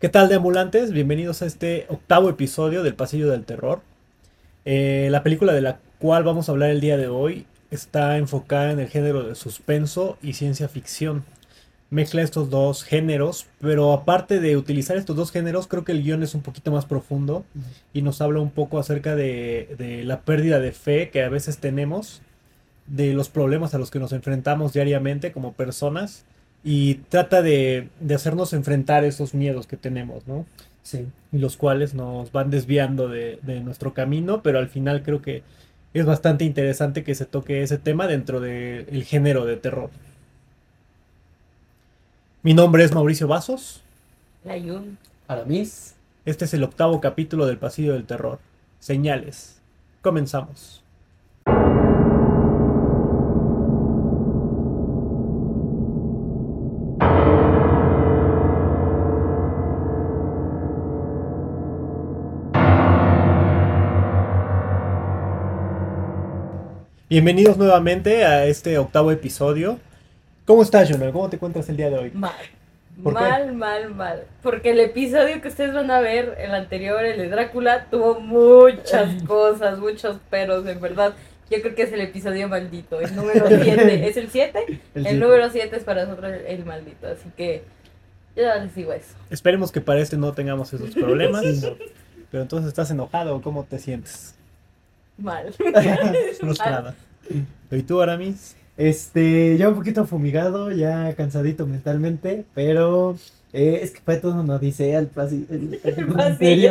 ¿Qué tal, deambulantes? Bienvenidos a este octavo episodio del Pasillo del Terror. Eh, la película de la cual vamos a hablar el día de hoy está enfocada en el género de suspenso y ciencia ficción. Mezcla estos dos géneros, pero aparte de utilizar estos dos géneros, creo que el guion es un poquito más profundo y nos habla un poco acerca de, de la pérdida de fe que a veces tenemos, de los problemas a los que nos enfrentamos diariamente como personas y trata de, de hacernos enfrentar esos miedos que tenemos, ¿no? Sí. y los cuales nos van desviando de, de nuestro camino, pero al final creo que es bastante interesante que se toque ese tema dentro del género de terror. Mi nombre es Mauricio Vasos, La Yun. Aramis. este es el octavo capítulo del Pasillo del Terror. Señales. Comenzamos. Bienvenidos nuevamente a este octavo episodio. ¿Cómo estás, Jonah? ¿Cómo te encuentras el día de hoy? Mal. Mal, mal, mal. Porque el episodio que ustedes van a ver, el anterior, el de Drácula, tuvo muchas cosas, muchos peros, en verdad. Yo creo que es el episodio maldito, el número 7. ¿Es el 7? El, número 7 es para nosotros el, el maldito, así que yo les digo eso. Esperemos que para este no tengamos esos problemas. Pero entonces, ¿estás enojado o cómo te sientes? Mal. Frustrada. ¿Y tú, Aramis? Este, ya un poquito fumigado, ya cansadito mentalmente, pero eh, es que fue todo una odisea el, pasi- el, el pasillo.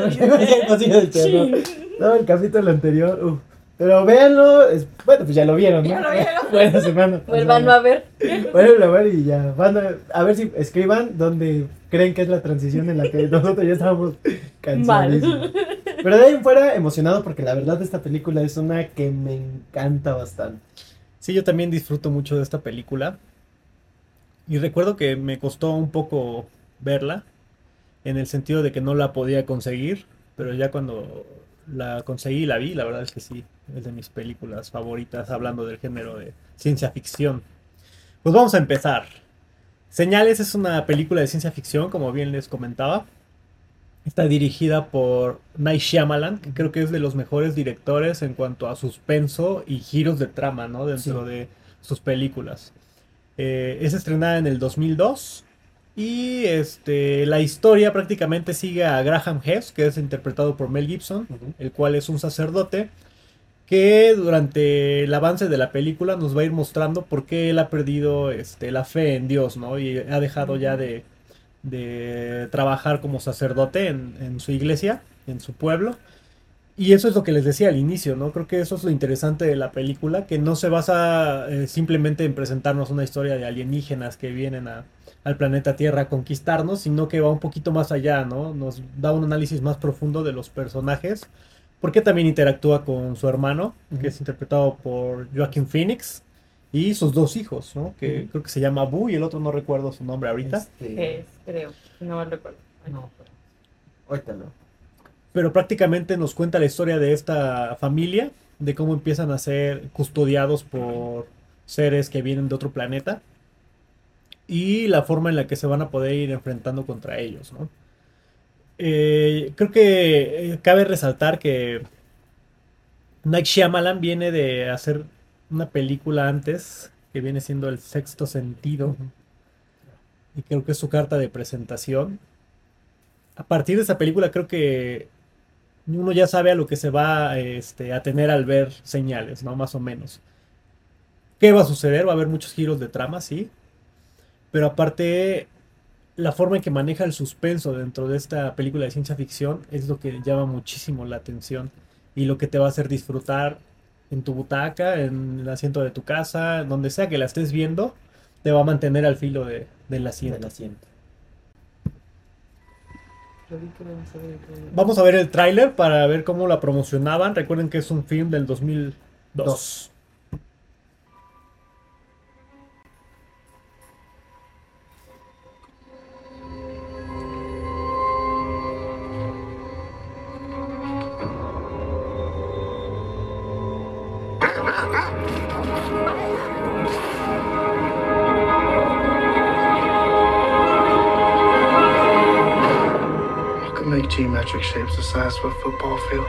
anterior. el pasillo del terror. Sí. No, el capítulo anterior, uf. Pero véanlo, es- bueno, pues ya lo vieron, ¿no? Ya lo vieron. Buena semana. Vuelvan a ver. Vuelvan a ver y ya. Van a, a ver si escriban donde creen que es la transición en la que nosotros ya estábamos cansadísimos. Mal. Pero de ahí fuera emocionado porque la verdad esta película es una que me encanta bastante. Sí, yo también disfruto mucho de esta película. Y recuerdo que me costó un poco verla, en el sentido de que no la podía conseguir, pero ya cuando la conseguí y la vi, la verdad es que sí, es de mis películas favoritas, hablando del género de ciencia ficción. Pues vamos a empezar. Señales es una película de ciencia ficción, como bien les comentaba. Está dirigida por Night Shyamalan, que creo que es de los mejores directores en cuanto a suspenso y giros de trama, ¿no? Dentro Sí. de sus películas. Eh, es estrenada en el 2002 y este, la historia prácticamente sigue a Graham Hess, que es interpretado por Mel Gibson, el cual es un sacerdote que durante el avance de la película nos va a ir mostrando por qué él ha perdido este, la fe en Dios, ¿no? Y ha dejado ya de, de trabajar como sacerdote en, en su iglesia, en su pueblo. Y eso es lo que les decía al inicio, ¿no? Creo que eso es lo interesante de la película, que no se basa eh, simplemente en presentarnos una historia de alienígenas que vienen a, al planeta Tierra a conquistarnos, sino que va un poquito más allá, ¿no? Nos da un análisis más profundo de los personajes, porque también interactúa con su hermano, que es interpretado por Joaquin Phoenix, y sus dos hijos, ¿no? Que creo que se llama Boo y el otro no recuerdo su nombre ahorita. Este, Es, creo. No recuerdo. no, pero ahorita no. pero prácticamente nos cuenta la historia de esta familia, de cómo empiezan a ser custodiados por seres que vienen de otro planeta y la forma en la que se van a poder ir enfrentando contra ellos, ¿no? Eh, creo que eh, cabe resaltar que Night Shyamalan viene de hacer una película antes que viene siendo El Sexto Sentido y creo que es su carta de presentación. A partir de esa película creo que uno ya sabe a lo que se va este, a tener al ver señales, ¿no? Más o menos. ¿Qué va a suceder? Va a haber muchos giros de trama, sí. Pero aparte, la forma en que maneja el suspenso dentro de esta película de ciencia ficción es lo que llama muchísimo la atención y lo que te va a hacer disfrutar en tu butaca, en el asiento de tu casa, donde sea que la estés viendo, te va a mantener al filo de- del asiento. Del asiento. Vamos a ver el tráiler para ver cómo la promocionaban. Recuerden que es un film del 2002. Dos. Geometric shapes the size of a football field.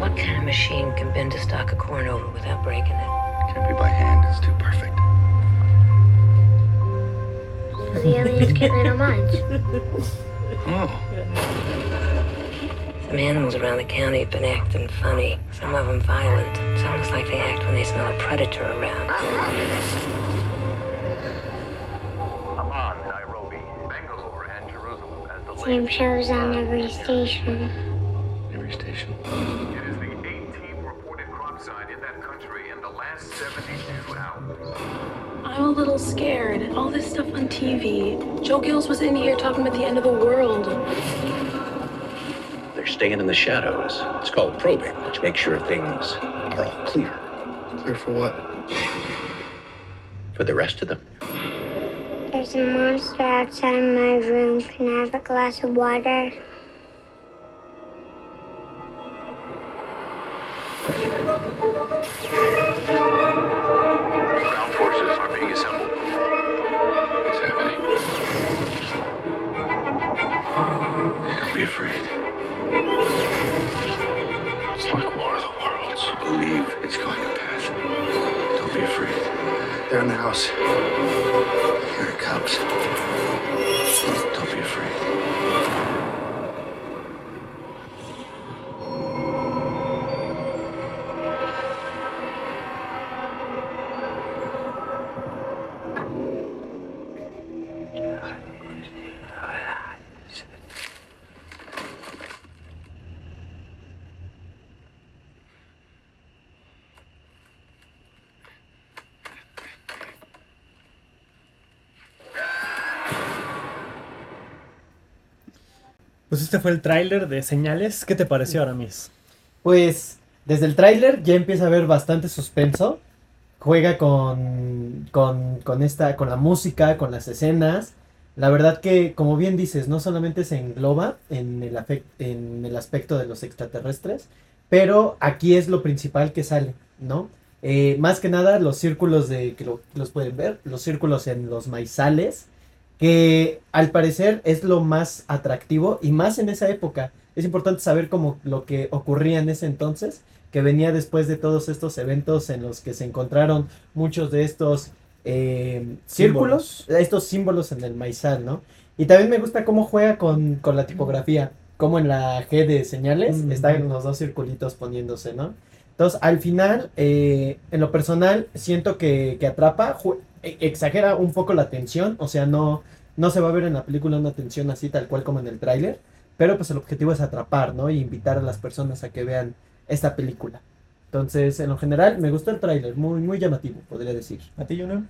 What kind of machine can bend a stalk of corn over without breaking it? Can't be by hand, it's too perfect. So the aliens can't read our minds. Oh, Some animals around the county have been acting funny. Some of them violent. It's almost like they act when they smell a predator around. Same shows on every station. every station. It is the 18th reported crop site in that country in the last 72 hours. I'm a little scared. All this stuff on TV. Joe Gills was in here talking about the end of the world. They're staying in the shadows. It's called probing, which makes sure things are all clear Clear for what? for the rest of them. There's a monster outside my room. Can I have a glass of water? Este fue el tráiler de Señales. ¿Qué te pareció, Aramis? Pues desde el tráiler ya empieza a haber bastante suspenso. Juega con, con, esta, con la música, con las escenas. La verdad que, como bien dices, no solamente se engloba en el, aspecto de los extraterrestres, pero aquí es lo principal que sale, ¿no? Eh, más que nada los círculos de, que lo- los pueden ver, los círculos en los maizales, que al parecer es lo más atractivo y más en esa época. Es importante saber como lo que ocurría en ese entonces, que venía después de todos estos eventos en los que se encontraron muchos de estos eh, círculos, estos símbolos en el maizal, ¿no? Y también me gusta cómo juega con, con la tipografía, como en la G de señales Mm. están los dos circulitos poniéndose, ¿no? Entonces, al final, eh, en lo personal, siento que, que atrapa, exagera un poco la tensión, o sea, no, no se va a ver en la película una tensión así tal cual como en el tráiler, pero pues el objetivo es atrapar, ¿no? Y invitar a las personas a que vean esta película. Entonces, en lo general, me gustó el tráiler, muy, muy llamativo, podría decir. ¿A ti, Juno?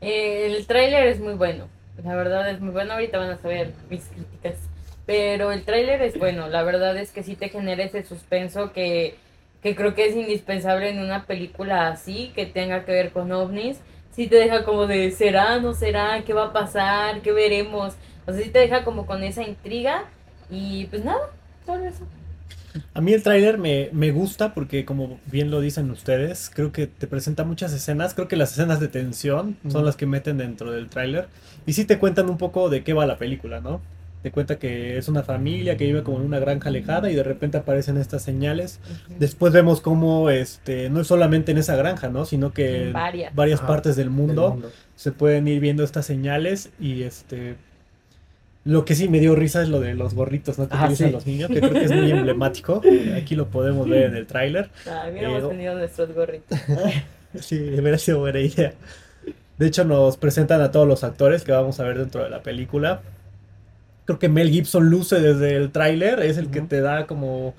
Eh, el tráiler es muy bueno. La verdad es muy bueno. Ahorita van a saber mis críticas. Pero el tráiler es bueno. La verdad es que sí te genera ese suspenso que, que creo que es indispensable en una película así, que tenga que ver con ovnis. Sí te deja como de, ¿será? ¿No será? ¿Qué va a pasar? ¿Qué veremos? O sea, sí te deja como con esa intriga. Y pues nada, solo eso. A mí el tráiler me, me gusta porque, como bien lo dicen ustedes, creo que te presenta muchas escenas. Creo que las escenas de tensión son las que meten dentro del tráiler. Y sí te cuentan un poco de qué va la película, ¿no? Te cuenta que es una familia que vive como en una granja alejada y de repente aparecen estas señales. Después vemos cómo, este, no es solamente en esa granja, ¿no? Sino que En varias. varias Ajá, partes del del mundo, se pueden ir viendo estas señales y este... Lo que sí me dio risa es lo de los gorritos, ¿no? Que Ah, utilizan sí. los niños, que creo que es muy emblemático. Aquí lo podemos ver en el tráiler. Ah, hubiéramos Eh, tenido nuestros gorritos. Sí, hubiera sido buena idea. De hecho, nos presentan a todos los actores que vamos a ver dentro de la película. Creo que Mel Gibson luce desde el tráiler, es el que te da como,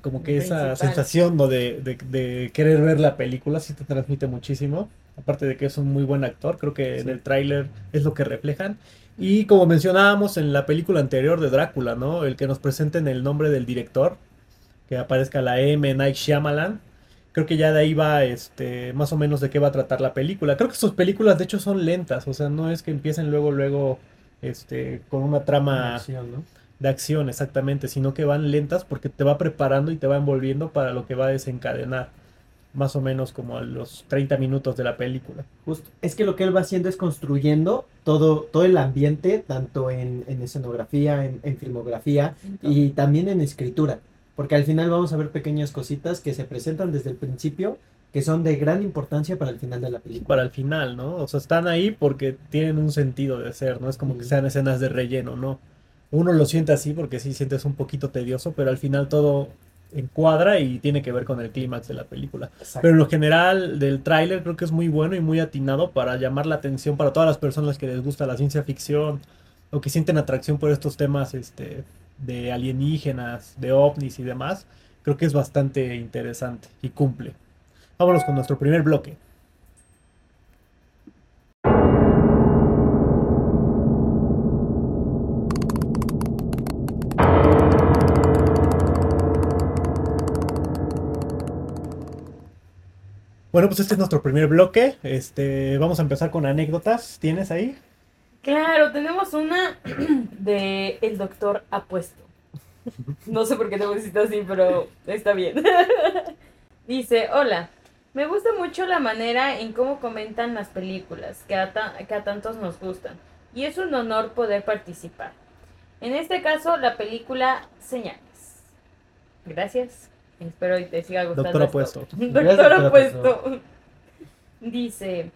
como que esa sensación ¿no? de, de- de querer ver la película, sí te transmite muchísimo. Aparte de que es un muy buen actor, creo que en el tráiler es lo que reflejan. Y como mencionábamos en la película anterior de Drácula, ¿no? El que nos presenten el nombre del director, que aparezca la M, Night Shyamalan. Creo que ya de ahí va este, más o menos de qué va a tratar la película. Creo que sus películas de hecho son lentas, o sea, no es que empiecen luego, luego, este, con una trama Acción, ¿no? de acción exactamente, sino que van lentas porque te va preparando y te va envolviendo para lo que va a desencadenar. más o menos como a los 30 minutos de la película. Justo. Es que lo que él va haciendo es construyendo todo, todo el ambiente, tanto en, en escenografía, en, en filmografía y también en escritura. Porque al final vamos a ver pequeñas cositas que se presentan desde el principio que son de gran importancia para el final de la película. Para el final, ¿no? O sea, están ahí porque tienen un sentido de ser, no es como que sean escenas de relleno, ¿no? Uno lo siente así porque sí sientes un poquito tedioso, pero al final todo encuadra y tiene que ver con el clímax de la película. Exacto. Pero en lo general del tráiler creo que es muy bueno y muy atinado para llamar la atención para todas las personas que les gusta la ciencia ficción o que sienten atracción por estos temas este, de alienígenas, de ovnis y demás. Creo que es bastante interesante y cumple. Vámonos con nuestro primer bloque. Bueno, pues este es nuestro primer bloque. Este, vamos a empezar con anécdotas. ¿Tienes ahí? Claro, tenemos una de el doctor apuesto. No sé por qué te pusiste así, pero está bien. Dice, hola, me gusta mucho la manera en cómo comentan las películas que a, ta- que a tantos nos gustan. Y es un honor poder participar. En este caso, la película Señales. Gracias. Espero y te siga gustando. Doctor esto. apuesto. Doctor apuesto. Dice,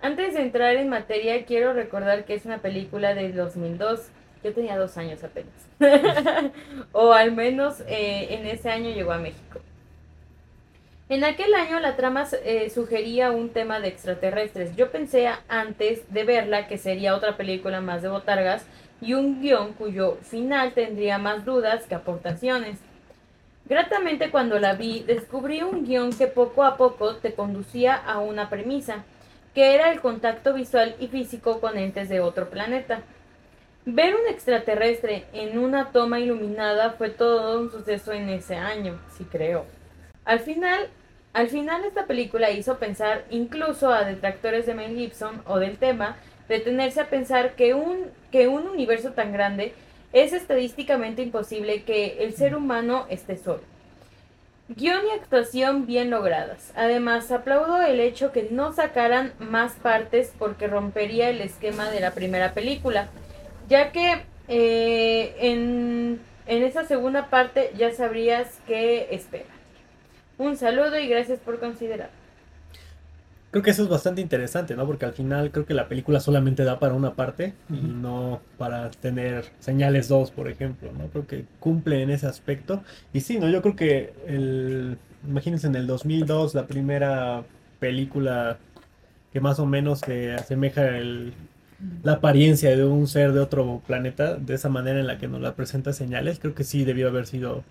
antes de entrar en materia, quiero recordar que es una película del 2002. Yo tenía dos años apenas. o al menos eh, en ese año llegó a México. En aquel año la trama eh, sugería un tema de extraterrestres. Yo pensé antes de verla que sería otra película más de botargas y un guion cuyo final tendría más dudas que aportaciones. Gratamente cuando la vi, descubrí un guion que poco a poco te conducía a una premisa, que era el contacto visual y físico con entes de otro planeta. Ver un extraterrestre en una toma iluminada fue todo un suceso en ese año, sí creo. Al final, al final esta película hizo pensar incluso a detractores de Mel Gibson o del tema, detenerse a pensar que un, que un universo tan grande es estadísticamente imposible que el ser humano esté solo. Guión y actuación bien logradas. Además, aplaudo el hecho que no sacaran más partes porque rompería el esquema de la primera película, ya que eh, en, en esa segunda parte ya sabrías qué esperar. Un saludo y gracias por considerar. Creo que eso es bastante interesante, ¿no? Porque al final creo que la película solamente da para una parte y no para tener señales dos, por ejemplo, ¿no? Creo que cumple en ese aspecto. Y sí, ¿no? Yo creo que el, imagínense en el 2002 la primera película que más o menos se asemeja el, la apariencia de un ser de otro planeta, de esa manera en la que nos la presenta señales, creo que sí debió haber sido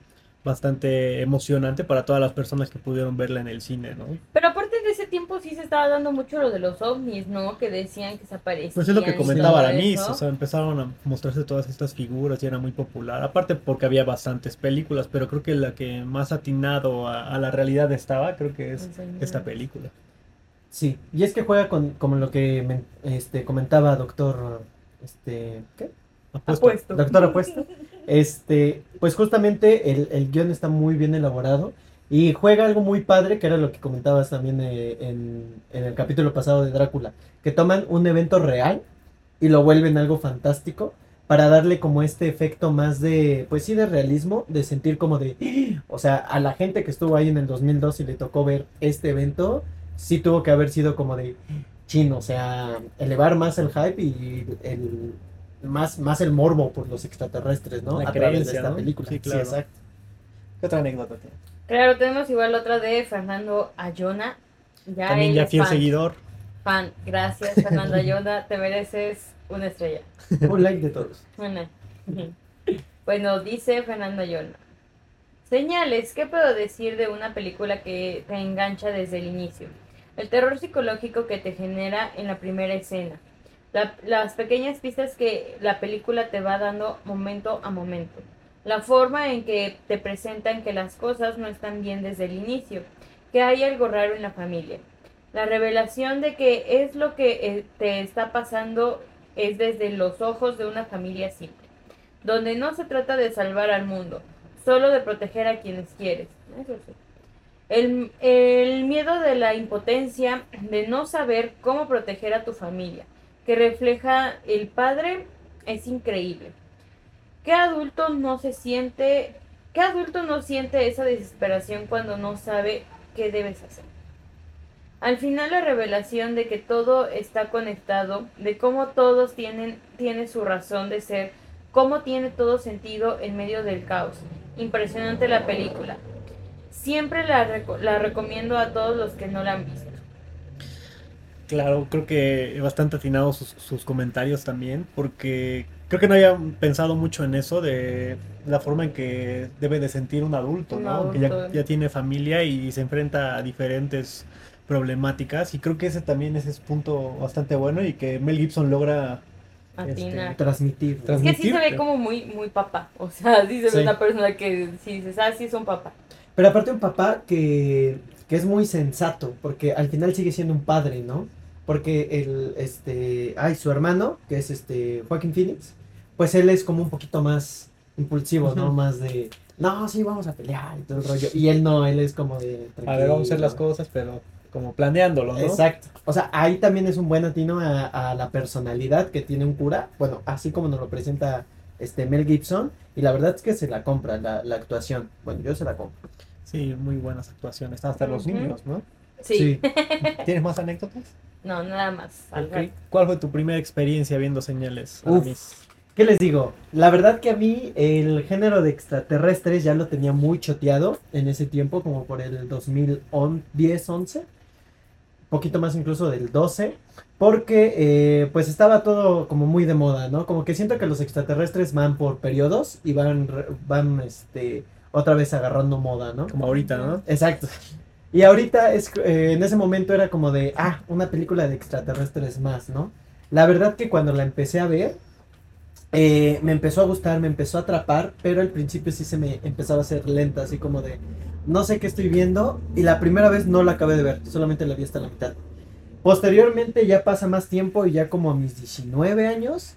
bastante emocionante para todas las personas que pudieron verla en el cine, ¿no? Pero aparte de ese tiempo sí se estaba dando mucho lo de los ovnis, ¿no? Que decían que se aparecían. Pues es lo que comentaba Aramis, o sea, empezaron a mostrarse todas estas figuras y era muy popular. Aparte porque había bastantes películas, pero creo que la que más atinado a, a la realidad estaba, creo que es esta película. Sí, y es que juega con como lo que este, comentaba doctor este, ¿qué? Apuesto. Apuesto. Doctor Apuesto. Este, pues justamente el, el guion está muy bien elaborado y juega algo muy padre, que era lo que comentabas también eh, en, en el capítulo pasado de Drácula, que toman un evento real y lo vuelven algo fantástico para darle como este efecto más de, pues sí, de realismo, de sentir como de, o sea, a la gente que estuvo ahí en el 2002 y le tocó ver este evento, sí tuvo que haber sido como de, chino, o sea, elevar más el hype y el, más, más el morbo por los extraterrestres, ¿no? La a través de esta ¿no? película. Sí, Sí, claro. exacto. ¿Qué otra anécdota tiene? Claro, tenemos igual otra de Fernando Ayona. Ya También ya fiel fan. seguidor. Fan. Gracias, Fernando Ayona. Te mereces una estrella. Un like de todos. Bueno, bueno, dice Fernando Ayona. Señales, ¿qué puedo decir de una película que te engancha desde el inicio? El terror psicológico que te genera en la primera escena. La- las pequeñas pistas que la película te va dando momento a momento. La forma en que te presentan que las cosas no están bien desde el inicio, que hay algo raro en la familia. La revelación de que es lo que eh, te está pasando es desde los ojos de una familia simple, donde no se trata de salvar al mundo, solo de proteger a quienes quieres. El miedo de la impotencia, de no saber cómo proteger a tu familia, que refleja el padre, es increíble. ¿Qué adulto no se siente, qué adulto no siente esa desesperación cuando no sabe qué debes hacer? Al final la revelación de que todo está conectado, de cómo todos tienen, tiene su razón de ser, cómo tiene todo sentido en medio del caos. Impresionante la película. Siempre la, la recomiendo a todos los que no la han visto. Claro, creo que bastante atinados sus, sus comentarios también, porque creo que no había pensado mucho en eso de la forma en que debe de sentir un adulto, Un ¿no? Que ya, tiene familia y se enfrenta a diferentes problemáticas y creo que ese también ese es punto bastante bueno y que Mel Gibson logra Atina. Transmitir. Es que sí se ve como muy, muy papá. O sea, sí se ve Sí. una persona que si dices, ah, sí es un papá. Pero aparte un papá que, que es muy sensato, porque al final sigue siendo un padre, ¿no? Porque el, este, ay, su hermano, que es este, Joaquín Phoenix, pues él es como un poquito más impulsivo, ¿no? Más de, no, sí, vamos a pelear y todo el rollo. Y él no, él es como de, A ver, vamos a hacer las cosas, pero como planeándolo, ¿no? Exacto. O sea, ahí también es un buen atino a, a la personalidad que tiene un cura. Bueno, así como nos lo presenta este Mel Gibson. Y la verdad es que se la compra la, la actuación. Bueno, yo se la compro. Sí, muy buenas actuaciones, hasta los niños, ¿no? Sí. ¿Tienes más anécdotas? No, nada más. ¿Cuál fue tu primera experiencia viendo señales? Uf. ¿Qué les digo? La verdad que a mí el género de extraterrestres ya lo tenía muy choteado en ese tiempo, como por el 2010-11, poquito más incluso del 12, porque eh, pues estaba todo como muy de moda, ¿no? Como que siento que los extraterrestres van por periodos y van, re- van este, otra vez agarrando moda, ¿no? Como ahorita, ¿no? Exacto. Y ahorita es, eh, en ese momento era como de, ah, una película de extraterrestres más, ¿no? La verdad que cuando la empecé a ver, eh, me empezó a gustar, me empezó a atrapar, pero al principio sí se me empezaba a hacer lenta, así como de, no sé qué estoy viendo, y la primera vez no la acabé de ver, solamente la vi hasta la mitad. Posteriormente ya pasa más tiempo y ya como a mis 19 años,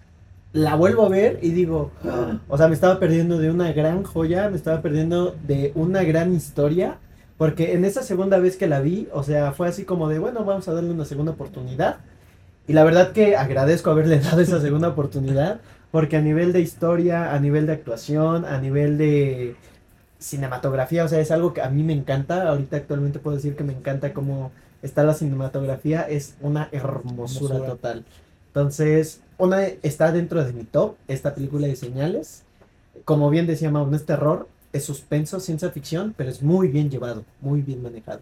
la vuelvo a ver y digo, "Ah", o sea, me estaba perdiendo de una gran joya, me estaba perdiendo de una gran historia, porque en esa segunda vez que la vi, o sea, fue así como de, bueno, vamos a darle una segunda oportunidad. Y la verdad que agradezco haberle dado esa segunda oportunidad, porque a nivel de historia, a nivel de actuación, a nivel de cinematografía, o sea, es algo que a mí me encanta. Ahorita actualmente puedo decir que me encanta cómo está la cinematografía, es una hermosura Hermosura. total. Entonces, una está dentro de mi top, esta película de señales. Como bien decía Mau, no es terror, es suspenso, ciencia ficción, pero es muy bien llevado, muy bien manejado.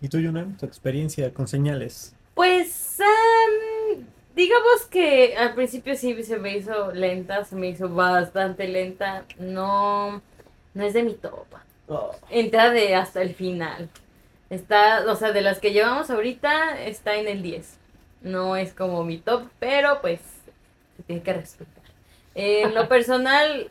¿Y tú, Yuna? Tu experiencia con señales. Pues, am, digamos que al principio sí se me hizo lenta, se me hizo bastante lenta. No, no es de mi top. Entra de hasta el final. Está, o sea, de las que llevamos ahorita, está en el 10. No es como mi top, pero pues se tiene que respetar. En lo personal,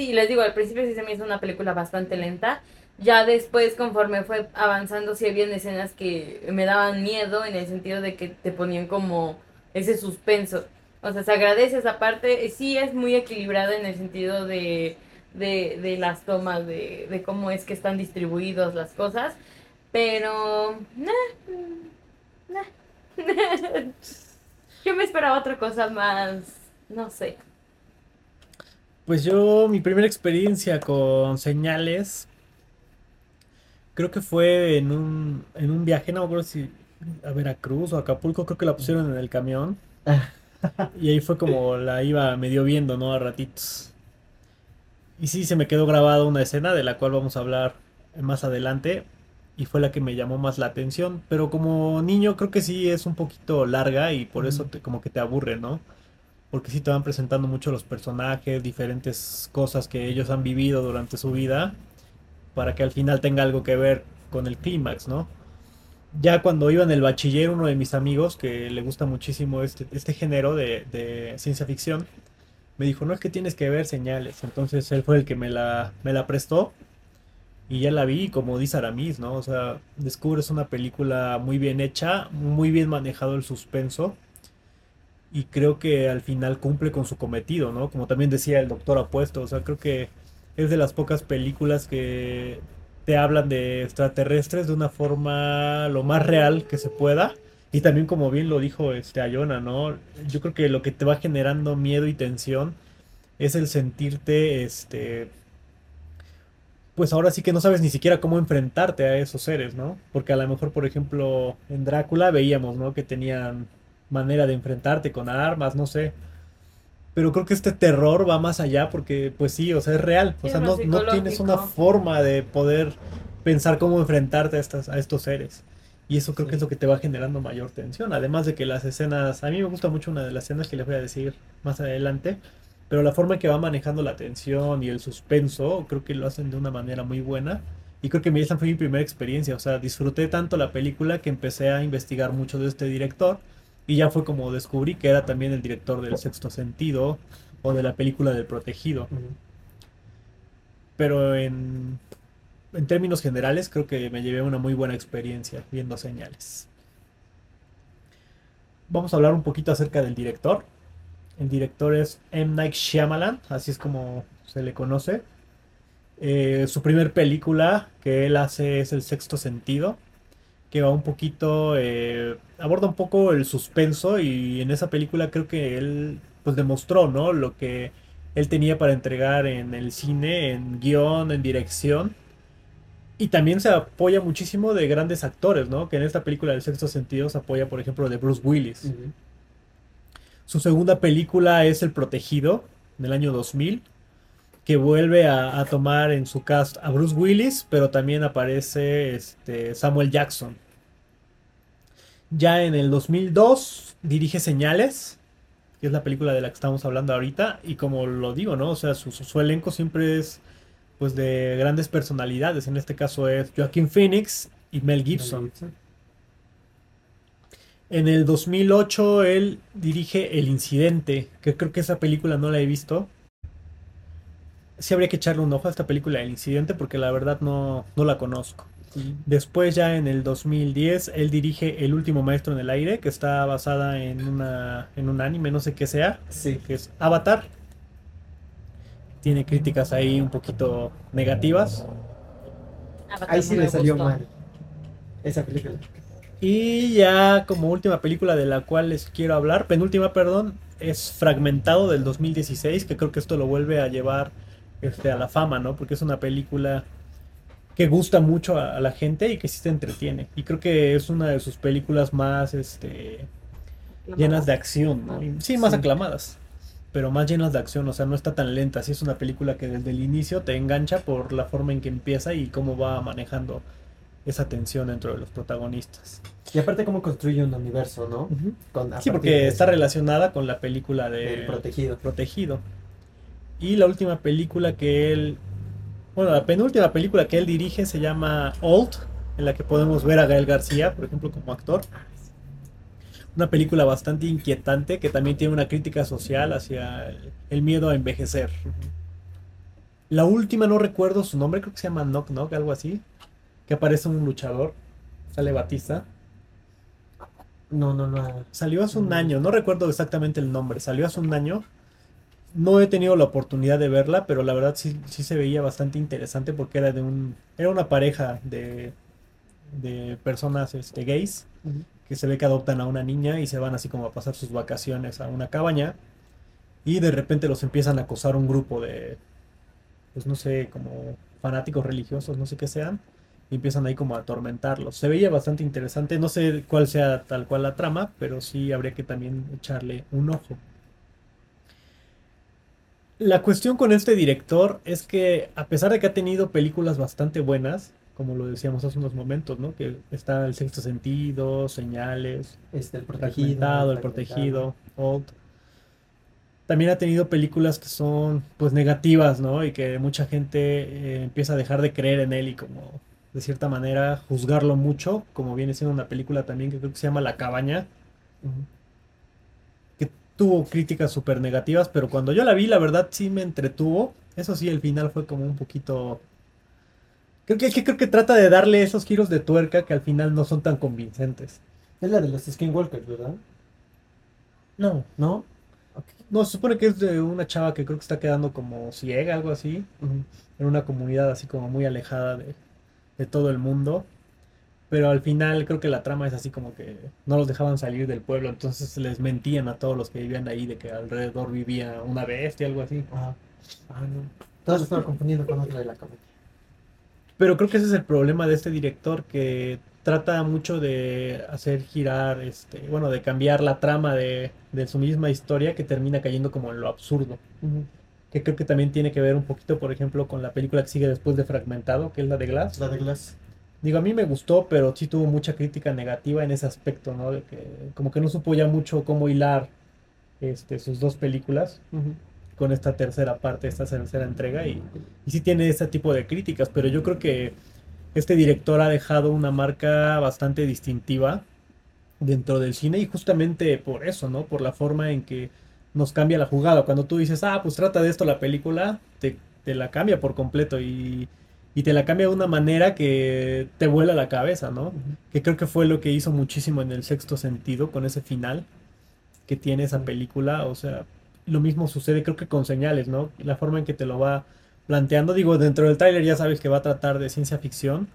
sí, les digo, al principio sí se me hizo una película bastante lenta. Ya después, conforme fue avanzando, sí habían escenas que me daban miedo en el sentido de que te ponían como ese suspenso. O sea, se agradece esa parte. Sí es muy equilibrada en el sentido de, de, de las tomas, de, de cómo es que están distribuidas las cosas. Pero... nah, nah. Yo me esperaba otra cosa más... No sé. Pues yo, mi primera experiencia con señales, creo que fue en un, en un viaje, no me acuerdo si a Veracruz o Acapulco, creo que la pusieron en el camión. Y ahí fue como la iba medio viendo, ¿no? A ratitos. Y sí, se me quedó grabada una escena de la cual vamos a hablar más adelante. Y fue la que me llamó más la atención. Pero como niño creo que sí es un poquito larga y por eso te- como que te aburre, ¿no? Porque sí te van presentando mucho los personajes, diferentes cosas que ellos han vivido durante su vida. Para que al final tenga algo que ver con el clímax, ¿no? Ya cuando iba en el bachiller, uno de mis amigos, que le gusta muchísimo este, este género de, ciencia ficción, me dijo, no es que tienes que ver señales. Entonces él fue el que me la, me la prestó y ya la vi, como dice Aramis, ¿no? O sea, descubres una película muy bien hecha, muy bien manejado el suspenso y creo que al final cumple con su cometido, ¿no? Como también decía el doctor Apuesto, o sea, creo que es de las pocas películas que te hablan de extraterrestres de una forma lo más real que se pueda. Y también como bien lo dijo este Ayona, ¿no? Yo creo que lo que te va generando miedo y tensión es el sentirte, este, pues ahora sí que no sabes ni siquiera cómo enfrentarte a esos seres, ¿no? Porque a lo mejor, por ejemplo, en Drácula veíamos, ¿no? Que tenían manera de enfrentarte con armas, no sé. Pero creo que este terror va más allá porque, pues sí, o sea, es real. O sea, no, no tienes una forma de poder pensar cómo enfrentarte a, estas, a estos seres. Y eso creo que es lo que te va generando mayor tensión. Además de que las escenas, a mí me gusta mucho una de las escenas que les voy a decir más adelante, pero la forma en que va manejando la tensión y el suspenso, creo que lo hacen de una manera muy buena. Y creo que mi- esa fue mi primera experiencia. O sea, disfruté tanto la película que empecé a investigar mucho de este director. Y ya fue como descubrí que era también el director del Sexto Sentido o de la película del Protegido. Pero en, en términos generales creo que me llevé una muy buena experiencia viendo señales. Vamos a hablar un poquito acerca del director. El director es M. Night Shyamalan, así es como se le conoce. Eh, su primer película que él hace es El Sexto Sentido, que va un poquito, eh, aborda un poco el suspenso y en esa película creo que él pues demostró, ¿no? Lo que él tenía para entregar en el cine, en guion, en dirección. Y también se apoya muchísimo de grandes actores, ¿no? Que en esta película del Sexto Sentido se apoya, por ejemplo, de Bruce Willis. Su segunda película es El Protegido, del año 2000, que vuelve a, a tomar en su cast a Bruce Willis, pero también aparece este, Samuel Jackson. Ya en el 2002 dirige Señales, que es la película de la que estamos hablando ahorita, y como lo digo, ¿no? O sea, su, elenco siempre es pues de grandes personalidades, en este caso es Joaquin Phoenix y Mel Gibson. En el 2008 él dirige El Incidente, que creo que esa película no la he visto. Sí habría que echarle un ojo a esta película El Incidente porque la verdad no, no la conozco. Después ya en el 2010 él dirige El Último Maestro en el Aire, que está basada en, una, en un anime, no sé qué sea, Sí. que es Avatar. Tiene críticas ahí un poquito negativas. Avatar Ahí sí le salió gustó. mal. Esa película. Y ya como última película de la cual les quiero hablar, penúltima, perdón, es Fragmentado del 2016, que creo que esto lo vuelve a llevar este, a la fama, ¿no? Porque es una película que gusta mucho a, a la gente y que sí te entretiene. Y creo que es una de sus películas más este, llenas de acción, ¿no? Y- sí, más Sí. aclamadas, pero más llenas de acción, o sea, no está tan lenta. Sí es una película que desde el inicio te engancha por la forma en que empieza y cómo va manejando esa tensión dentro de los protagonistas. Y aparte cómo construye un universo, ¿no? Con- Sí, porque está relacionada con la película de del protegido. Protegido. Y la última película que él, bueno, la penúltima película que él dirige se llama Old, en la que podemos ver a Gael García, por ejemplo, como actor. Una película bastante inquietante que también tiene una crítica social hacia el, miedo a envejecer. La última no recuerdo su nombre, creo que se llama Knock Knock, algo así. Que aparece un luchador, sale Batista. No, no, no. Salió hace un año, no recuerdo exactamente el nombre, salió hace un año. No he tenido la oportunidad de verla, pero la verdad sí, sí se veía bastante interesante porque era de un, era una pareja de, de personas este, gays que se ve que adoptan a una niña y se van así como a pasar sus vacaciones a una cabaña y de repente los empiezan a acosar un grupo de, pues no sé, como fanáticos religiosos, no sé qué sean, y empiezan ahí como a atormentarlos. Se veía bastante interesante, no sé cuál sea tal cual la trama, pero sí habría que también echarle un ojo. La cuestión con este director es que a pesar de que ha tenido películas bastante buenas, como lo decíamos hace unos momentos, ¿no? Que está El Sexto Sentido, Señales, Este, el protegido. El Protegido, Old. También ha tenido películas que son pues negativas, ¿no? Y que mucha gente eh, empieza a dejar de creer en él y como de cierta manera juzgarlo mucho, como viene siendo una película también que creo que se llama La Cabaña, que tuvo críticas súper negativas, pero cuando yo la vi, la verdad sí me entretuvo. Eso sí, el final fue como un poquito... Creo que, que creo que trata de darle esos giros de tuerca que al final no son tan convincentes. Es la de los Skinwalkers, ¿verdad? No, ¿No? no, se supone que es de una chava que creo que está quedando como ciega, algo así, en una comunidad así como muy alejada de, de todo el mundo. Pero al final creo que la trama es así como que no los dejaban salir del pueblo, entonces les mentían a todos los que vivían ahí de que alrededor vivía una bestia, algo así. Ajá. Ah, no. Todos estaba confundiendo con otra de la comedia. Pero creo que ese es el problema de este director que trata mucho de hacer girar, este, bueno, de cambiar la trama de, de su misma historia que termina cayendo como en lo absurdo. Que creo que también tiene que ver un poquito, por ejemplo, con la película que sigue después de Fragmentado, que es la de Glass. La de Glass. Digo, a mí me gustó, pero sí tuvo mucha crítica negativa en ese aspecto, ¿no? De que como que no supo ya mucho cómo hilar este, sus dos películas con esta tercera parte, esta tercera entrega, y, y sí tiene ese tipo de críticas, pero yo creo que este director ha dejado una marca bastante distintiva dentro del cine y justamente por eso, ¿no? Por la forma en que nos cambia la jugada. Cuando tú dices, ah, pues trata de esto la película, te, te la cambia por completo y, y te la cambia de una manera que te vuela la cabeza, ¿no? Que creo que fue lo que hizo muchísimo en el sexto sentido con ese final que tiene esa película. O sea, lo mismo sucede creo que con señales, ¿no? La forma en que te lo va planteando, digo, dentro del tráiler ya sabes que va a tratar de ciencia ficción.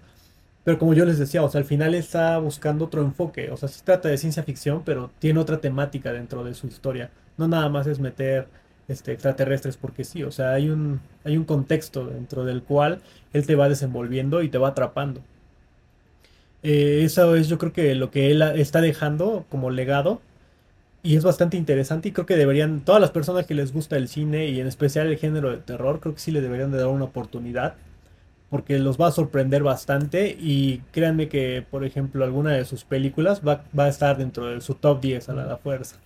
Pero como yo les decía, o sea, al final está buscando otro enfoque. O sea, sí trata de ciencia ficción, pero tiene otra temática dentro de su historia. No nada más es meter este, extraterrestres porque sí. O sea, hay un, hay un contexto dentro del cual él te va desenvolviendo y te va atrapando. Eh, eso es yo creo que lo que él está dejando como legado. Y es bastante interesante y creo que deberían, todas las personas que les gusta el cine y en especial el género de terror, creo que sí le deberían de dar una oportunidad porque los va a sorprender bastante y créanme que, por ejemplo, alguna de sus películas va, va a estar dentro de su top 10 a la, la fuerza.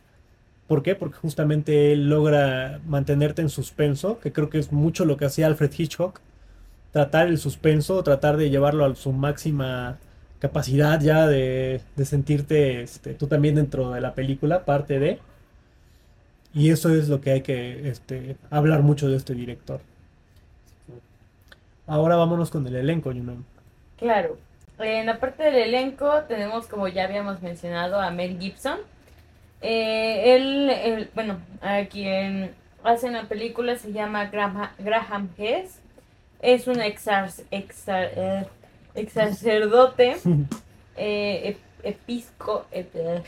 ¿Por qué? Porque justamente él logra mantenerte en suspenso, que creo que es mucho lo que hacía Alfred Hitchcock. Tratar el suspenso, tratar de llevarlo a su máxima capacidad ya de, de sentirte este, tú también dentro de la película, parte de. Y eso es lo que hay que este, hablar mucho de este director. Ahora vámonos con el elenco, Yunan. Claro. En la parte del elenco tenemos, como ya habíamos mencionado, a Mel Gibson. Eh, él, él- bueno, a quien hace la película se llama Graham, Graham Hess. Es un exar, exar- eh, ex sacerdote eh, ep- episco, ep-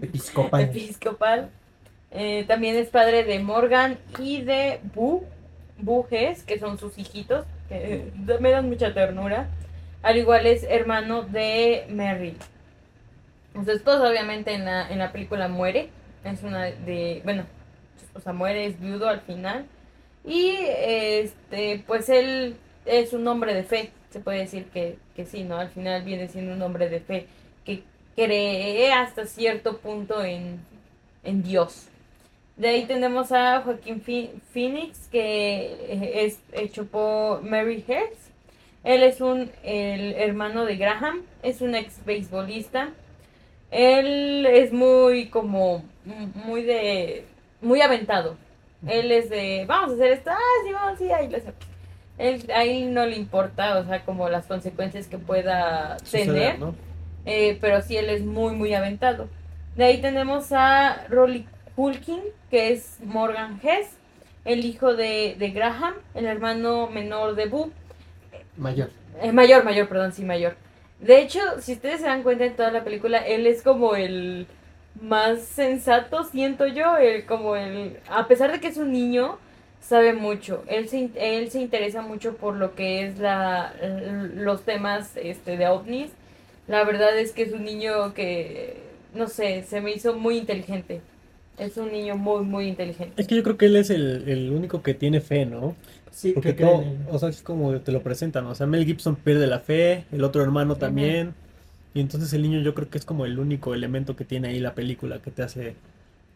Episcopal. episcopal. Eh, también es padre de Morgan y de Bu, Bu Hess, que son sus hijitos, que eh, me dan mucha ternura. Al igual es hermano de Merrill. Su esposa obviamente en la, en la película muere. Es una de, bueno, su esposa muere, es viudo al final. Y este, pues él es un hombre de fe. Se puede decir que, que sí, ¿no? Al final viene siendo un hombre de fe que cree hasta cierto punto en, en Dios. De ahí tenemos a Joaquín Phoenix, que eh, es hecho por Mary Hertz. Él es un el hermano de Graham, es un ex beisbolista. Él es muy como muy de muy aventado. Él es de vamos a hacer esto, ah sí vamos sí ahí lo hacemos. Él ahí no le importa, o sea, como las consecuencias que pueda tener. Eh, pero sí, él es muy, muy aventado. De ahí tenemos a Rolly Hulkin, que es Morgan Hess, el hijo de, de Graham, el hermano menor de Boo. Mayor. Eh, mayor, mayor, perdón, sí, mayor. De hecho, si ustedes se dan cuenta en toda la película, él es como el más sensato, siento yo, el, como el, a pesar de que es un niño, sabe mucho. Él se, él se interesa mucho por lo que es la, los temas este, de ovnis. La verdad es que es un niño que, no sé, se me hizo muy inteligente. Es un niño muy, muy inteligente. Es que yo creo que él es el, el único que tiene fe, ¿no? Sí, Porque que todo, o sea, es como te lo presentan, o sea, Mel Gibson pierde la fe, el otro hermano también, y entonces el niño yo creo que es como el único elemento que tiene ahí la película que te hace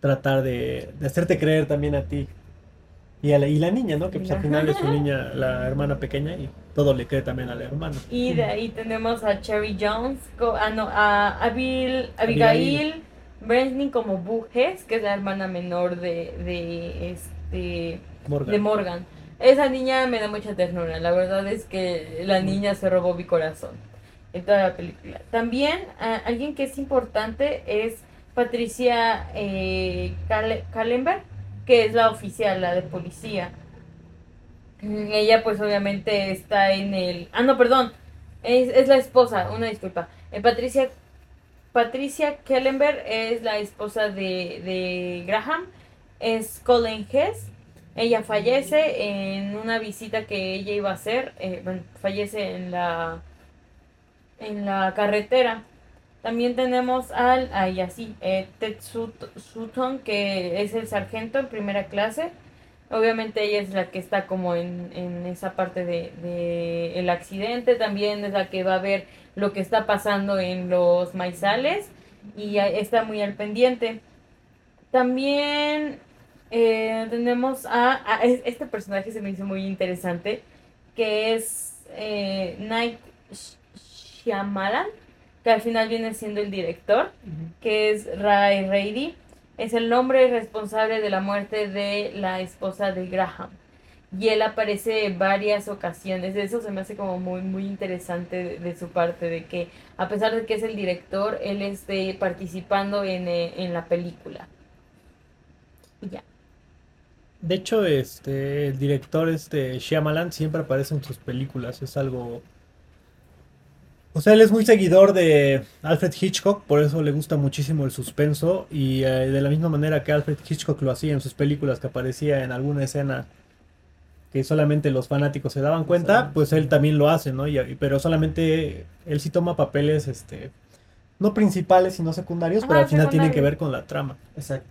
tratar de, de hacerte creer también a ti. Y, a la, y la niña, ¿no? Que pues al final es su niña, la hermana pequeña, y todo le cree también al hermano. Y de ahí tenemos a Cherry Jones, ah, no, a Abil, Abigail Breslin como Hess, que es la hermana menor de, de, este, Morgan. de Morgan. Esa niña me da mucha ternura. La verdad es que la niña se robó mi corazón en toda la película. También alguien que es importante es Patricia eh, Kallenberg, que es la oficial, la de policía. Mm, Ella pues obviamente está en el... Ah, no, perdón. Es, es la esposa, una disculpa. Eh, Patricia, Patricia Kellenberg es la esposa de, de Graham. Es Colin Hess. Ella fallece en una visita que ella iba a hacer. eh, fallece en la, en la carretera. También tenemos al, ahí así, eh, Ted Sut- Sutton, que es el sargento en primera clase. Obviamente ella es la que está como en, en esa parte de, de el accidente, también es la que va a ver lo que está pasando en los maizales y está muy al pendiente. También eh, tenemos a, a- es- este personaje se me hizo muy interesante, que es eh, Night Sh- Shyamalan, que al final viene siendo el director, que es Ray Reidy. Es el nombre responsable de la muerte de la esposa de Graham. Y él aparece en varias ocasiones. Eso se me hace como muy, muy interesante de, su parte, de que a pesar de que es el director, él esté participando en, eh, en la película. Ya. De hecho, este, el director, este, Shyamalan, siempre aparece en sus películas. Es algo... O sea, él es muy seguidor de Alfred Hitchcock, por eso le gusta muchísimo el suspenso. Y eh, de la misma manera que Alfred Hitchcock lo hacía en sus películas, que aparecía en alguna escena que solamente los fanáticos se daban cuenta, pues él también lo hace, ¿no? Y, y- pero solamente él sí toma papeles, este, no principales, sino secundarios, pero al final tienen que ver con la trama. Exacto.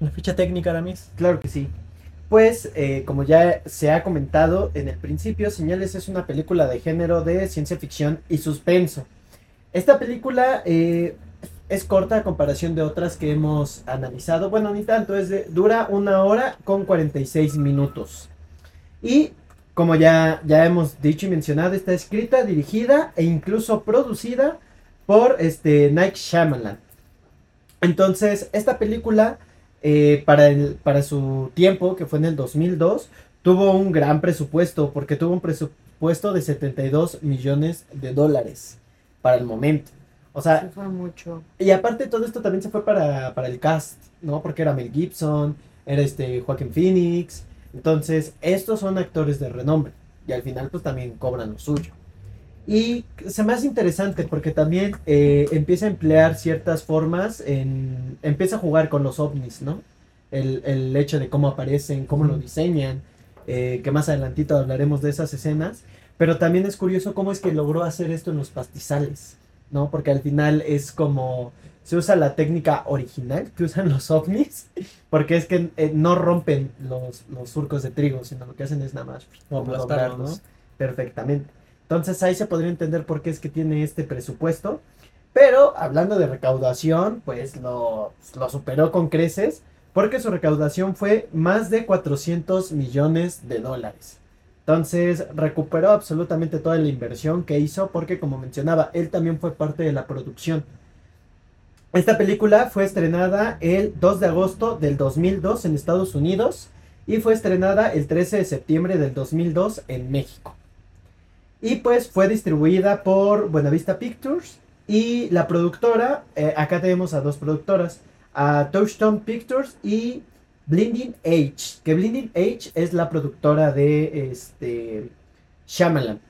La ficha técnica, Aramis. Claro que sí. Pues, eh, como ya se ha comentado en el principio, Señales es una película de género de ciencia ficción y suspenso. Esta película eh, es corta a comparación de otras que hemos analizado. Bueno, ni tanto, es de, dura una hora con 46 minutos. Y como ya, ya hemos dicho y mencionado, está escrita, dirigida e incluso producida por este, Night Shyamalan. Entonces, esta película eh, para, el, para su tiempo, que fue en el 2002, tuvo un gran presupuesto, porque tuvo un presupuesto de 72 millones de dólares para el momento. O sea, Se fue mucho. y aparte todo esto también se fue para, para el cast, ¿no? Porque era Mel Gibson, era este Joaquin Phoenix. Entonces, estos son actores de renombre. Y al final, pues también cobran lo suyo. Y se me hace interesante porque también eh, empieza a emplear ciertas formas, en, empieza a jugar con los ovnis, ¿no? El, el hecho de cómo aparecen, cómo lo diseñan, eh, que más adelantito hablaremos de esas escenas. Pero también es curioso cómo es que logró hacer esto en los pastizales, ¿no? Porque al final es como se usa la técnica original que usan los ovnis, porque es que eh, no rompen los, los surcos de trigo, sino lo que hacen es nada más como doblarlos ¿no? perfectamente. Entonces ahí se podría entender por qué es que tiene este presupuesto. Pero hablando de recaudación, pues lo, lo superó con creces, porque su recaudación fue más de 400 millones de dólares. Entonces recuperó absolutamente toda la inversión que hizo, porque como mencionaba, él también fue parte de la producción. Esta película fue estrenada el 2 de agosto del 2002 en Estados Unidos y fue estrenada el 13 de septiembre del 2002 en México. Y pues fue distribuida por Buenavista Pictures y la productora, eh, acá tenemos a dos productoras, a Touchstone Pictures y Blinding Age, que Blinding Age es la productora de este Shyamalan.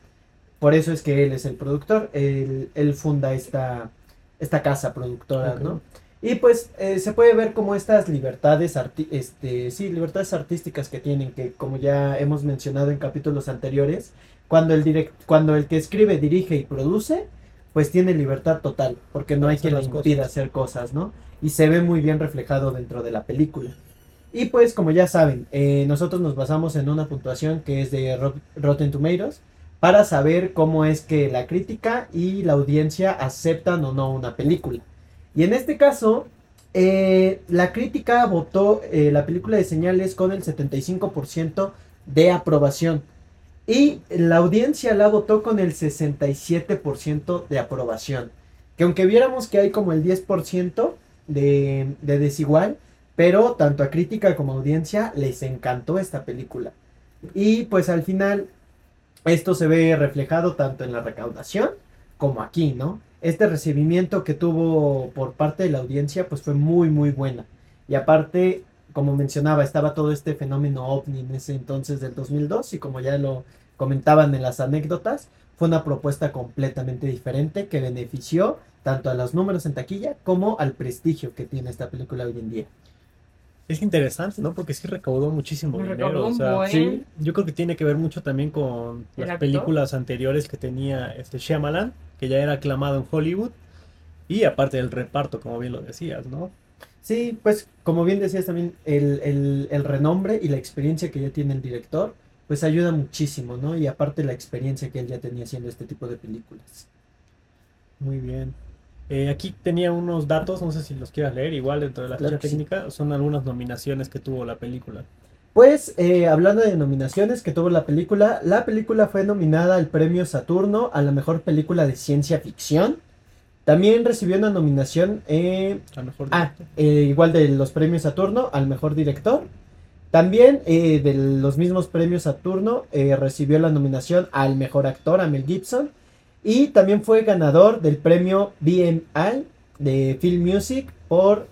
Por eso es que él es el productor, él, él funda esta, esta casa productora. ¿no? Y pues eh, se puede ver como estas libertades, arti- este, sí, libertades artísticas que tienen, que como ya hemos mencionado en capítulos anteriores, cuando el, direct, cuando el que escribe, dirige y produce, pues tiene libertad total, porque no hay quien le impida hacer cosas, ¿no? Y se ve muy bien reflejado dentro de la película. Y pues como ya saben, eh, nosotros nos basamos en una puntuación que es de Rot- Rotten Tomatoes para saber cómo es que la crítica y la audiencia aceptan o no una película. Y en este caso, eh, la crítica votó eh, la película de señales con el 75% de aprobación. Y la audiencia la votó con el 67% de aprobación. Que aunque viéramos que hay como el 10% de, de desigual, pero tanto a crítica como a audiencia les encantó esta película. Y pues al final esto se ve reflejado tanto en la recaudación como aquí, ¿no? Este recibimiento que tuvo por parte de la audiencia pues fue muy muy buena. Y aparte, como mencionaba, estaba todo este fenómeno ovni en ese entonces del 2002 y como ya lo comentaban en las anécdotas, fue una propuesta completamente diferente que benefició tanto a los números en taquilla como al prestigio que tiene esta película hoy en día. Es interesante, ¿no? Porque sí recaudó muchísimo Me dinero. recaudó o un sea, buen. sí, yo creo que tiene que ver mucho también con ¿El las actor? películas anteriores que tenía este Shyamalan, que ya era aclamado en Hollywood. Y aparte del reparto, como bien lo decías, ¿no? Sí, pues como bien decías también, el, el- el renombre y la experiencia que ya tiene el director, pues ayuda muchísimo, ¿no? Y aparte la experiencia que él ya tenía haciendo este tipo de películas. Muy bien. Eh, aquí tenía unos datos, no sé si los quieras leer, igual dentro de la Claro ficha sí. técnica, son algunas nominaciones que tuvo la película. Pues eh, hablando de nominaciones que tuvo la película, la película fue nominada al premio Saturno a la mejor película de ciencia ficción. También recibió una nominación eh, A mejor Ah, eh, igual de los premios Saturno al mejor director. También eh, de los mismos premios Saturno recibió la nominación al mejor actor a Mel Gibson. Y también fue ganador del premio BMI de Film Music por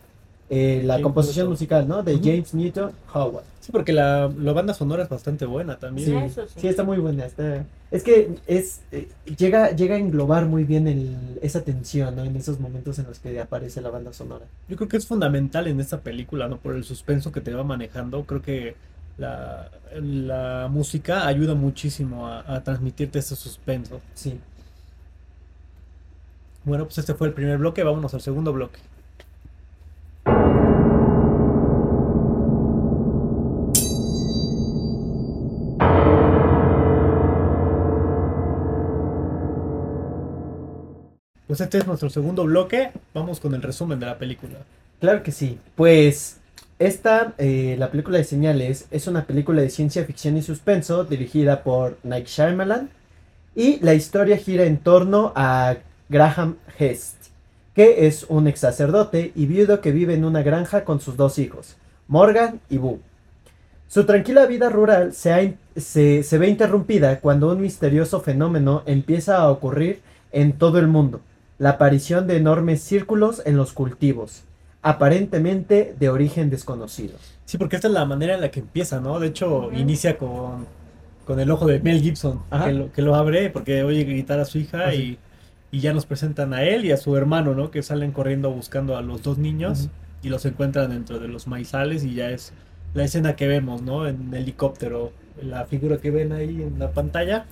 eh, la James composición Newton. musical, ¿no? De. James Newton Howard. Sí, porque la, la banda sonora es bastante buena también. Sí, Eso sí. sí, está muy buena. Está... Es que es eh, llega, llega a englobar muy bien el, esa tensión, ¿no? En esos momentos en los que aparece la banda sonora. Yo creo que es fundamental en esta película, ¿no? Por el suspenso que te va manejando. Creo que la, la música ayuda muchísimo a, a transmitirte ese suspenso. Sí. Bueno, pues este fue el primer bloque, vámonos al segundo bloque. Pues este es nuestro segundo bloque, vamos con el resumen de la película. Claro que sí. Pues esta, eh, la película de señales, es una película de ciencia ficción y suspenso dirigida por Nick Shyamalan y la historia gira en torno a Graham Hest, que es un ex sacerdote y viudo que vive en una granja con sus dos hijos, Morgan y Boo. Su tranquila vida rural se, ha in- se- se ve interrumpida cuando un misterioso fenómeno empieza a ocurrir en todo el mundo, la aparición de enormes círculos en los cultivos, aparentemente de origen desconocido. Sí, porque esta es la manera en la que empieza, ¿no? De hecho, inicia con, con el ojo de Mel Gibson, que lo, que lo abre porque oye gritar a su hija Ah, y, sí. Y ya nos presentan a él y a su hermano, ¿no? Que salen corriendo buscando a los dos niños y los encuentran dentro de los maizales y ya es la escena que vemos, ¿no? En helicóptero, la figura que ven ahí en la pantalla.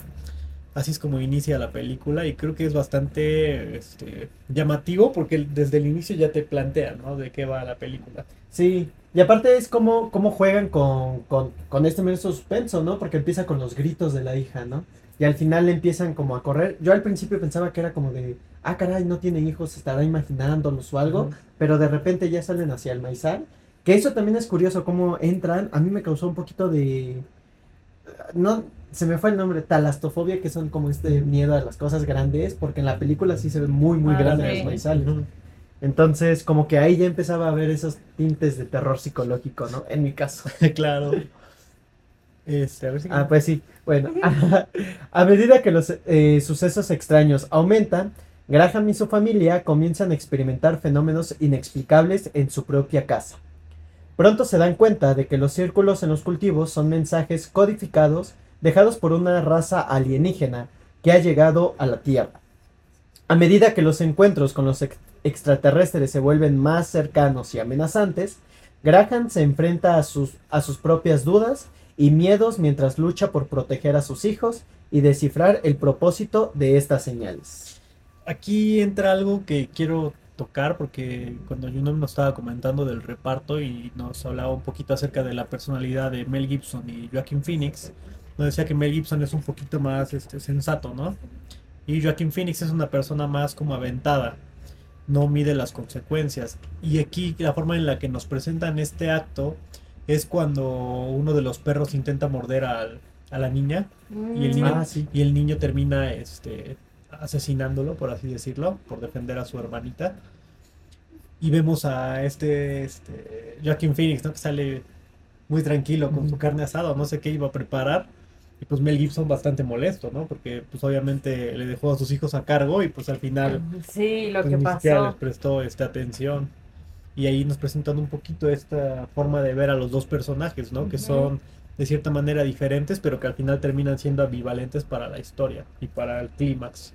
Así es como inicia la película y creo que es bastante este, llamativo porque desde el inicio ya te plantean, ¿no? De qué va la película. Sí, y aparte es como, como juegan con, con, con este medio suspenso, ¿no? Porque empieza con los gritos de la hija, ¿no? Y al final empiezan como a correr. Yo al principio pensaba que era como de, ah, caray, no tiene hijos, estará imaginándolos o algo, pero de repente ya salen hacia el maizal. Que eso también es curioso, cómo entran. A mí me causó un poquito de... No, se me fue el nombre, talastofobia, que son como este miedo a las cosas grandes, porque en la película sí se ven muy, muy Ah, grandes sí. los maizales. Entonces, como que ahí ya empezaba a ver esos tintes de terror psicológico, ¿no? En mi caso. claro. Este, a ver si... Ah, pues sí. Bueno, a medida que los eh, sucesos extraños aumentan, Graham y su familia comienzan a experimentar fenómenos inexplicables en su propia casa. Pronto se dan cuenta de que los círculos en los cultivos son mensajes codificados dejados por una raza alienígena que ha llegado a la Tierra. A medida que los encuentros con los ex- extraterrestres se vuelven más cercanos y amenazantes, Graham se enfrenta a sus, a sus propias dudas y miedos mientras lucha por proteger a sus hijos y descifrar el propósito de estas señales. Aquí entra algo que quiero tocar porque cuando Juno nos estaba comentando del reparto y nos hablaba un poquito acerca de la personalidad de Mel Gibson y Joaquin Phoenix, nos decía que Mel Gibson es un poquito más este, sensato, ¿no? Y Joaquin Phoenix es una persona más como aventada, no mide las consecuencias. Y aquí la forma en la que nos presentan este acto es cuando uno de los perros intenta morder al- a la niña y el niño, Ah, sí. y el niño termina este, asesinándolo, por así decirlo, por defender a su hermanita. Y vemos a este, este Joaquin Phoenix, ¿no? Que sale muy tranquilo con su carne asada, no sé qué iba a preparar. Y pues Mel Gibson bastante molesto, ¿no? Porque pues obviamente le dejó a sus hijos a cargo y pues al final Sí, lo pues, que ni siquiera les pasó. prestó esta atención. Y ahí nos presentan un poquito esta forma de ver a los dos personajes, ¿no? Que son de cierta manera diferentes, pero que al final terminan siendo ambivalentes para la historia y para el clímax.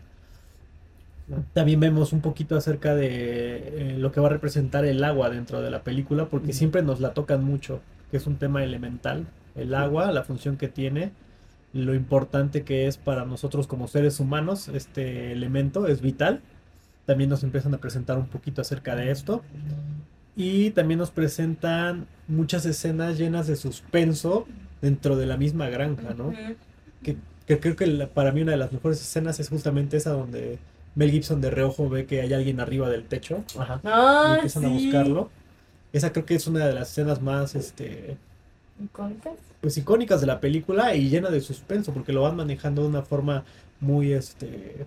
También vemos un poquito acerca de eh, lo que va a representar el agua dentro de la película, porque siempre nos la tocan mucho, que es un tema elemental. El agua, la función que tiene, lo importante que es para nosotros como seres humanos, este elemento es vital. También nos empiezan a presentar un poquito acerca de esto. Y también nos presentan muchas escenas llenas de suspenso dentro de la misma granja, ¿no? Que, que creo que la- para mí una de las mejores escenas es justamente esa donde Mel Gibson de reojo ve que hay alguien arriba del techo Ajá. y Ah, empiezan a buscarlo. Esa creo que es una de las escenas más este, ¿Icónicas? pues, icónicas de la película y llena de suspenso porque lo van manejando de una forma muy este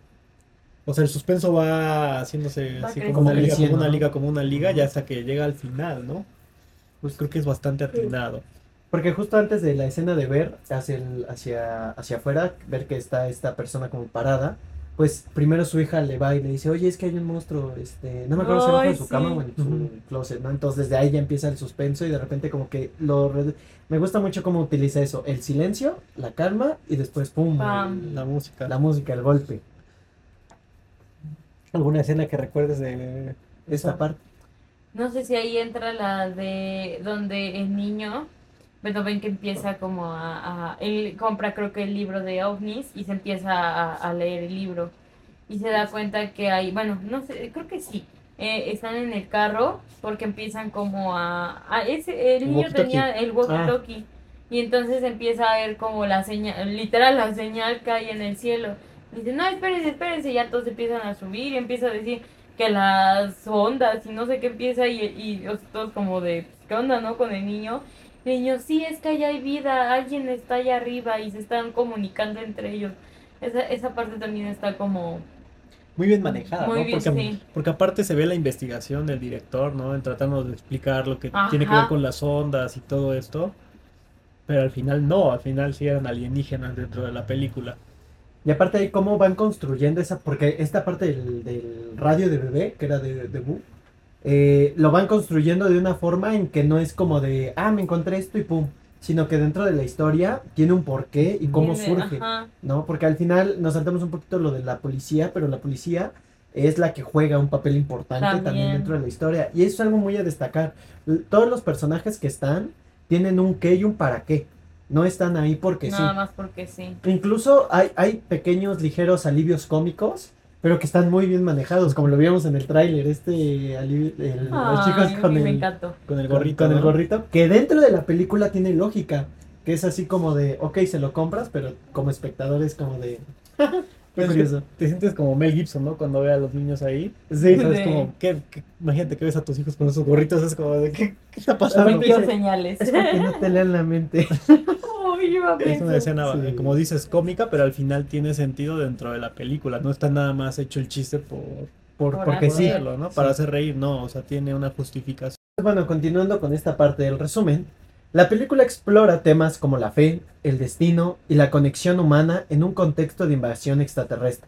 o sea, el suspenso va haciéndose Va así como una liga, como una liga, como una liga, ya hasta que llega al final, ¿no? Pues creo que es bastante atinado. Porque justo antes de la escena de ver hacia, el, hacia, hacia afuera, ver que está esta persona como parada, pues primero su hija le va y le dice, oye, es que hay un monstruo, este, no me acuerdo si abajo de Ay, su sí. cama o en su closet, ¿no? Entonces desde ahí ya empieza el suspenso y de repente como que lo... re- Me gusta mucho cómo utiliza eso, el silencio, la calma y después, ¡pum! Pam. La música. la música, el golpe. ¿Alguna escena que recuerdes de Esta parte. No sé si ahí entra la de donde el niño, bueno, ven que empieza como a, a- él compra creo que el libro de ovnis y se empieza a, a leer el libro. Y se da cuenta que hay, bueno, no sé, creo que sí, eh, están en el carro porque empiezan como a, a ese, el niño tenía el walkie-talkie. Y entonces empieza a ver como la señal, literal la señal que hay en el cielo. Dice, no, espérense, espérense, y ya todos empiezan a subir y empieza a decir que las ondas y no sé qué empieza y, y todos como de, ¿qué onda, no? Con el niño. El niño, sí, es que allá hay vida, alguien está allá arriba y se están comunicando entre ellos. Esa, esa parte también está como... muy bien manejada, Muy ¿no? bien, porque, sí. porque aparte se ve la investigación del director, ¿no? En tratarnos de explicar lo que tiene que ver con las ondas y todo esto. Pero al final no, al final sí eran alienígenas dentro de la película. Y aparte ahí cómo van construyendo esa, porque esta parte del, del radio de bebé, que era de, de Boo, eh, lo van construyendo de una forma en que no es como de, ah, me encontré esto y pum, sino que dentro de la historia tiene un porqué y cómo surge, ajá. ¿no? Porque al final nos saltamos un poquito lo de la policía, pero la policía es la que juega un papel importante también, También. dentro de la historia. Y eso es algo muy a destacar. Todos los personajes que están tienen un qué y un para qué. No están ahí porque sí. Nada más porque sí. Incluso hay, hay pequeños, ligeros alivios cómicos, pero que están muy bien manejados, como lo vimos en el tráiler, este alivio, el- los chicos con el. Con el gorrito. con el ¿no? gorrito, que dentro de la película tiene lógica, que es así como de, ok, se lo compras, pero como espectador es como de... Pues es curioso. te sientes como Mel Gibson, ¿no? Cuando ve a los niños ahí. Sí, ¿Sabes? Sí. Como, ¿qué, qué- imagínate que ves a tus hijos con esos gorritos, es como de, ¿qué, qué está pasando? dice- señales. es porque no te lean la mente. Es una escena, Sí. como dices, cómica, pero al final tiene sentido dentro de la película. No está nada más hecho el chiste por, Por, Por porque por sí. hacerlo, ¿no? Para hacer reír, no. O sea, tiene una justificación. Bueno, continuando con esta parte del resumen, la película explora temas como la fe, el destino y la conexión humana en un contexto de invasión extraterrestre.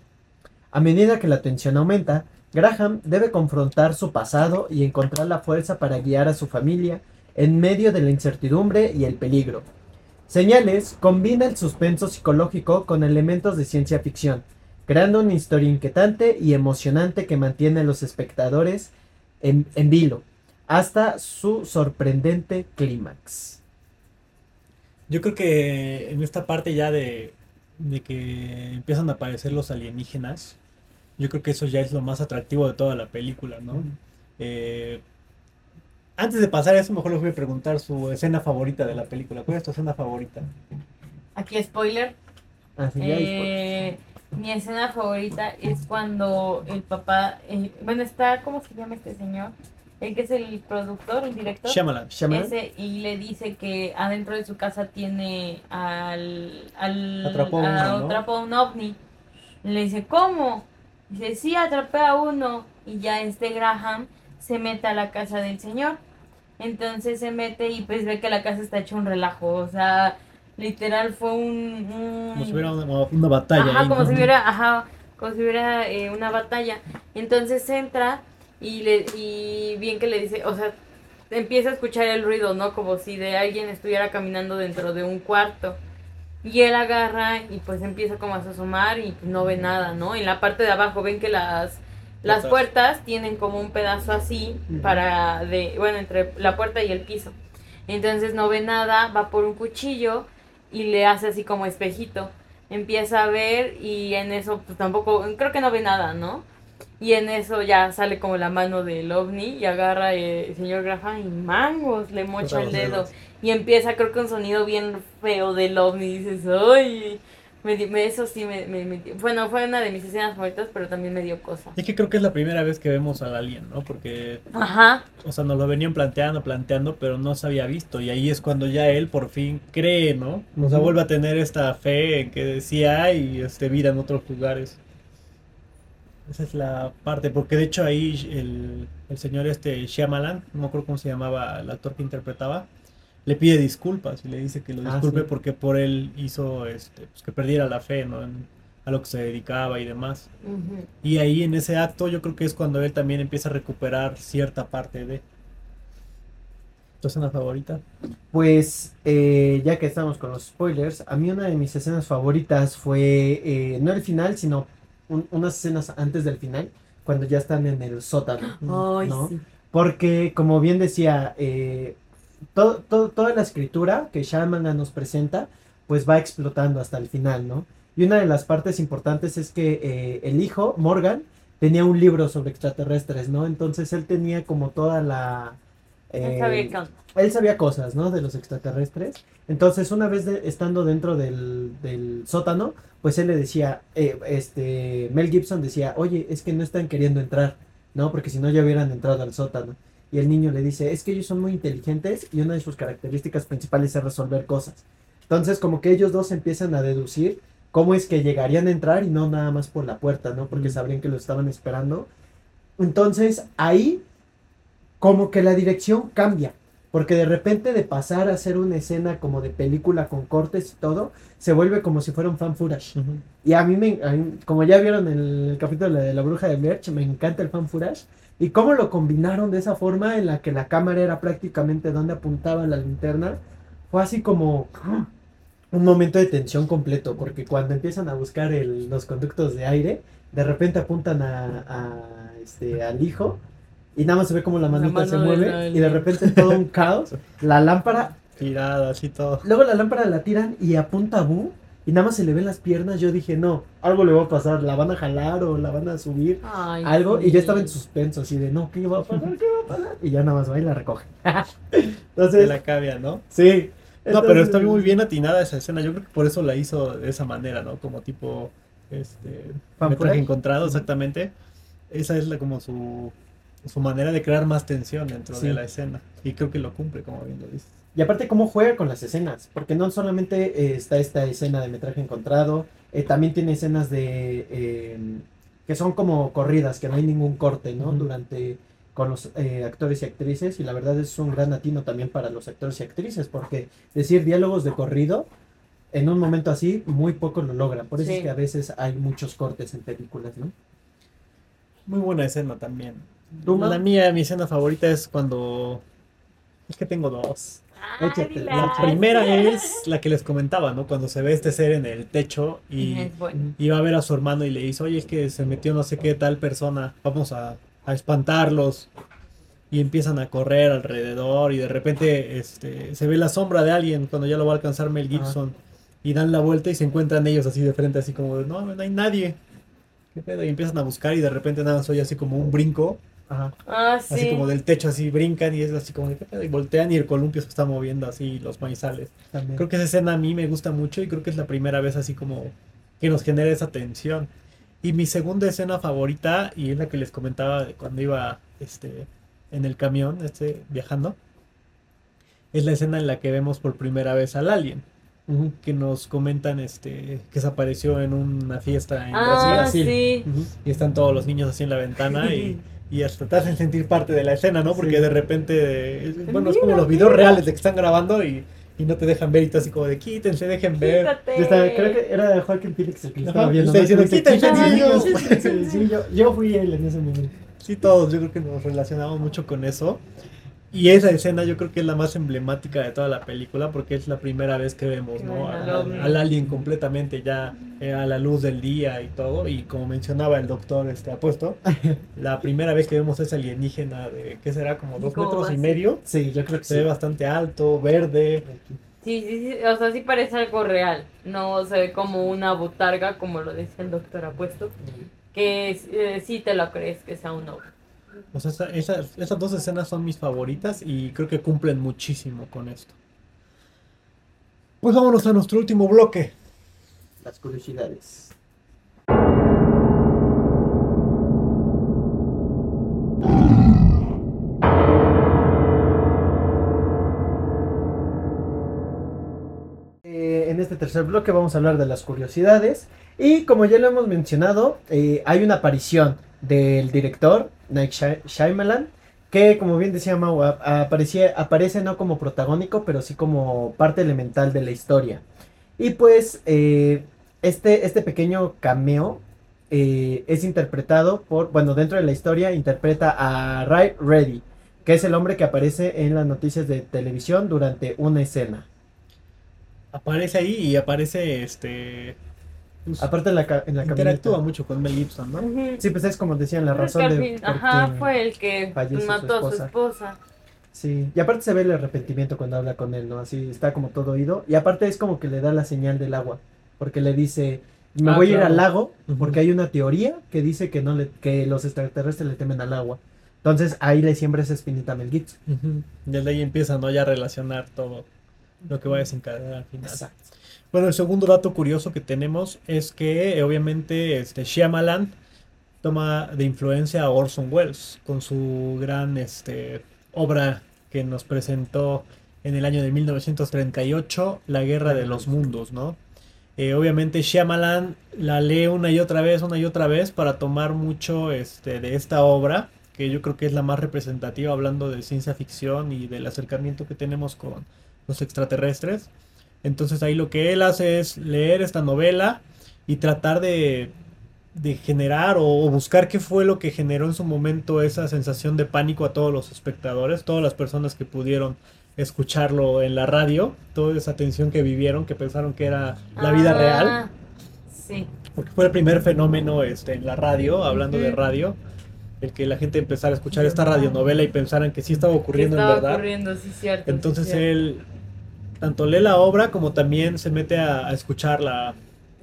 A medida que la tensión aumenta, Graham debe confrontar su pasado y encontrar la fuerza para guiar a su familia en medio de la incertidumbre y el peligro. Señales combina el suspenso psicológico con elementos de ciencia ficción, creando una historia inquietante y emocionante que mantiene a los espectadores en, en vilo hasta su sorprendente clímax. Yo creo que en esta parte ya de, de que empiezan a aparecer los alienígenas, yo creo que eso ya es lo más atractivo de toda la película, ¿no? Eh, antes de pasar a eso, mejor les voy a preguntar su escena favorita de la película. ¿Cuál es tu escena favorita? Aquí spoiler. Es, Eh, mi escena favorita es cuando el papá, eh, bueno, está, ¿cómo se llama este señor? El que es el productor, el director. Shyamalan. Shyamalan. Ese, y le dice que adentro de su casa tiene al, al Atrapó a uno, ¿no? atrapó un ovni. Le dice, ¿cómo? Dice, sí, atrapé a uno. Y ya este Graham se mete a la casa del señor. Entonces se mete y pues ve que la casa está hecha un relajo. O sea, literal fue un... un- Como si hubiera una, una batalla. Ajá, ahí, como ¿no? si hubiera, ajá, como si hubiera eh, una batalla. Entonces entra y le y bien que le dice, o sea, empieza a escuchar el ruido, ¿no? Como si de alguien estuviera caminando dentro de un cuarto. Y él agarra y pues empieza como a asomar y no ve nada, ¿no? En la parte de abajo ven que las las Puertas. tienen como un pedazo así para de bueno, entre la puerta y el piso. Entonces no ve nada, va por un cuchillo y le hace así como espejito. Empieza a ver y en eso pues tampoco creo que no ve nada, ¿no? Y en eso ya sale como la mano del ovni y agarra eh, el señor Graham y mangos, le mocha el dedo. Y empieza creo que un sonido bien feo del ovni y dices, ¡ay! Me, me- eso sí me, me, Bueno, fue una de mis escenas favoritas, pero también me dio cosa. Es que creo que es la primera vez que vemos al alien, ¿no? Porque, Ajá. o sea, nos lo venían planteando, planteando, pero no se había visto. Y ahí es cuando ya él por fin cree, ¿no? O sea, Ujú. vuelve a tener esta fe en que sí hay este, vida en otros lugares. Esa es la parte, porque de hecho ahí el, el señor este Shyamalan, no me acuerdo cómo se llamaba el actor que interpretaba, le pide disculpas y le dice que lo Ah, disculpe sí. porque por él hizo este, pues, que perdiera la fe, ¿no? En- a lo que se dedicaba y demás. Y ahí en ese acto yo creo que es cuando él también empieza a recuperar cierta parte de... ¿Tu escena favorita? Pues eh, ya que estamos con los spoilers, a mí una de mis escenas favoritas fue eh, no el final, sino un- unas escenas antes del final, cuando ya están en el sótano. Ay, ¿no? sí. Porque, como bien decía, eh, todo, todo- toda la escritura que Shyamalan nos presenta, pues va explotando hasta el final, ¿no? Y una de las partes importantes es que eh, el hijo, Morgan, tenía un libro sobre extraterrestres, ¿no? Entonces él tenía como toda la... Él eh, sabía él sabía cosas, ¿no? De los extraterrestres. Entonces, una vez de- estando dentro del, del sótano, pues él le decía, eh, este, Mel Gibson decía, oye, es que no están queriendo entrar, ¿no? Porque si no ya hubieran entrado al sótano. Y el niño le dice, es que ellos son muy inteligentes y una de sus características principales es resolver cosas. Entonces, como que ellos dos empiezan a deducir cómo es que llegarían a entrar y no nada más por la puerta, ¿no? Porque sabrían que lo estaban esperando. Entonces, ahí como que la dirección cambia. Porque de repente de pasar a hacer una escena como de película con cortes y todo, se vuelve como si fuera un fan footage. Y a mí, me, a mí, como ya vieron en el capítulo de la bruja de Blair, me encanta el fan footage. Y cómo lo combinaron de esa forma en la que la cámara era prácticamente donde apuntaba la linterna. Fue así como un momento de tensión completo. Porque cuando empiezan a buscar el- los conductos de aire, de repente apuntan a, a, este, al hijo. Y nada más se ve como la manita se mueve. Y de repente todo un caos. La lámpara Tirada, así todo. Luego la lámpara la tiran y apunta a Bu y nada más se le ven las piernas. Yo dije, no, algo le va a pasar, la van a jalar o la van a subir, Ay, algo. sí. Y yo estaba en suspenso, así de, no, ¿qué va a pasar? ¿Qué va a pasar? Y ya nada más va y la recoge. De Entonces, la cavia, ¿no? sí. No, pero está muy bien atinada esa escena. Yo creo que por eso la hizo de esa manera, ¿no? Como tipo, este, metraje encontrado, exactamente. Esa es la, como su, su manera de crear más tensión dentro Sí. de la escena. Y creo que lo cumple, como bien lo dices. Y aparte cómo juega con las escenas, porque no solamente eh, está esta escena de metraje encontrado, eh, también tiene escenas de eh, que son como corridas, que no hay ningún corte, ¿no? Durante con los eh, actores y actrices y la verdad es un gran atino también para los actores y actrices porque decir diálogos de corrido en un momento así muy poco lo logran, por eso Sí. es que a veces hay muchos cortes en películas, ¿no? Muy buena escena también. ¿Tú, Mau? La mía, mi escena favorita es cuando... Es que tengo dos. Ay. La primera es la que les comentaba, ¿no? Cuando se ve este ser en el techo y, bueno. y va a ver a su hermano y le dice, oye, es que se metió no sé qué tal persona, vamos a, a espantarlos. Y empiezan a correr alrededor y de repente este, se ve la sombra de alguien cuando ya lo va a alcanzar Mel Gibson. Y dan la vuelta y se encuentran ellos así de frente, así como, no, no hay nadie. ¿Qué pedo? Y empiezan a buscar y de repente nada más oye así como un brinco, Ajá. Ah, sí. así como del techo, así brincan y es así como, de. Y voltean y el columpio se está moviendo así, los maizales. También. Creo que esa escena a mí me gusta mucho y creo que es la primera vez así como que nos genera esa tensión. Y mi segunda escena favorita, y es la que les comentaba de cuando iba este, en el camión este, viajando, es la escena en la que vemos por primera vez al alien, Ujú. que nos comentan este, que se apareció en una fiesta en Ah, Brasil. sí. Ujú. Y están todos los niños así en la ventana y, y hasta te hacen sentir parte de la escena, ¿no? Porque Sí. de repente, es- bueno, es como los videos reales de que están grabando y, y no te dejan ver y tú así como de quítense, dejen ver. Estaba- creo que era Joaquín Phoenix el que lo estaba viendo. está ¿no? diciendo, Que dice, "Quítense, "Quítense, niños". niños". Sí, sí, yo, yo fui él en ese momento. Sí, todos, yo creo que nos relacionamos mucho con eso. Y esa escena yo creo que es la más emblemática de toda la película porque es la primera vez que vemos Que ¿no? al alien completamente ya eh, a la luz del día y todo. Y como mencionaba el doctor este apuesto, la primera vez que vemos ese alienígena de, ¿qué será? Como dos ¿Cómo metros y medio. Sí, yo creo que Se sí. ve bastante alto, verde. Sí, sí, sí, o sea, sí parece algo real. No se ve como una botarga, como lo decía el doctor Apuesto. Que eh, sí te lo crees que sea un ovni. O sea, esa- esas, esas dos escenas son mis favoritas y creo que cumplen muchísimo con esto. Pues vámonos a nuestro último bloque. Las curiosidades. Eh, en este tercer bloque vamos a hablar de las curiosidades. Y como ya lo hemos mencionado, eh, hay una aparición del director, Night Shy- Shyamalan, que como bien decía Mau, aparecía- aparece no como protagónico, pero sí como parte elemental de la historia. Y pues eh, este, este pequeño cameo eh, es interpretado por, bueno, dentro de la historia interpreta a Ray Reddy, que es el hombre que aparece en las noticias de televisión durante una escena. Aparece ahí y aparece este. Pues, Aparte en la, ca- en la interactúa camioneta. mucho con Mel Gibson, ¿no? Sí, pues es como decían, la razón de por Ajá, fue el que su mató a su esposa. Sí, y aparte se ve el arrepentimiento cuando habla con él, ¿no? Así está como todo oído. Y aparte es como que le da la señal del agua, porque le dice, me Ah, voy a ir al lago, porque hay una teoría que dice que no le, que los extraterrestres le temen al agua. Entonces ahí le siembra esa espinita a Mel Gibson. Ujú. Desde ahí empieza, ¿no? Ya a relacionar todo lo que va a desencadenar al final. Bueno, el segundo dato curioso que tenemos es que eh, obviamente este Shyamalan toma de influencia a Orson Welles con su gran este, obra que nos presentó en el año de 1938, La Guerra de los Mundos, ¿no? Eh, obviamente Shyamalan la lee una y otra vez, una y otra vez para tomar mucho este, de esta obra, que yo creo que es la más representativa hablando de ciencia ficción y del acercamiento que tenemos con los extraterrestres. Entonces ahí lo que él hace es leer esta novela y tratar de, de generar o, o buscar qué fue lo que generó en su momento esa sensación de pánico a todos los espectadores, todas las personas que pudieron escucharlo en la radio, toda esa tensión que vivieron, que pensaron que era la vida Ah, real, Sí. porque fue el primer fenómeno este, en la radio, hablando de radio, el que la gente empezara a escuchar esta radionovela y pensaran que sí estaba ocurriendo en estaba verdad. ocurriendo, sí, cierto. sí, Entonces cierto. él tanto lee la obra como también se mete a, a escuchar la,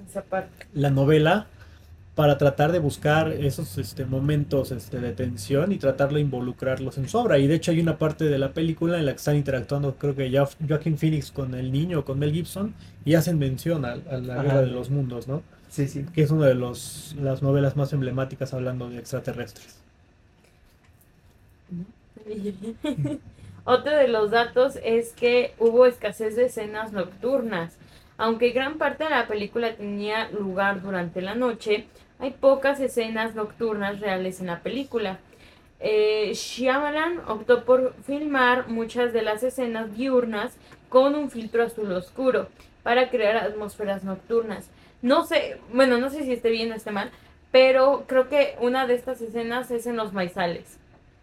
Esa parte. la novela para tratar de buscar esos este, momentos este, de tensión y tratar de involucrarlos en su obra. Y de hecho hay una parte de la película en la que están interactuando, creo que ya Joaquin Phoenix con el niño, con Mel Gibson, y hacen mención a, a la Ajá. Guerra de los Mundos, ¿no? Sí, sí. Que es una de los, las novelas más emblemáticas hablando de extraterrestres. Otro de los datos es que hubo escasez de escenas nocturnas. Aunque gran parte de la película tenía lugar durante la noche, hay pocas escenas nocturnas reales en la película. Eh, Shyamalan optó por filmar muchas de las escenas diurnas con un filtro azul oscuro para crear atmósferas nocturnas. No sé, bueno, no sé si esté bien o esté mal, pero creo que una de estas escenas es en los maizales.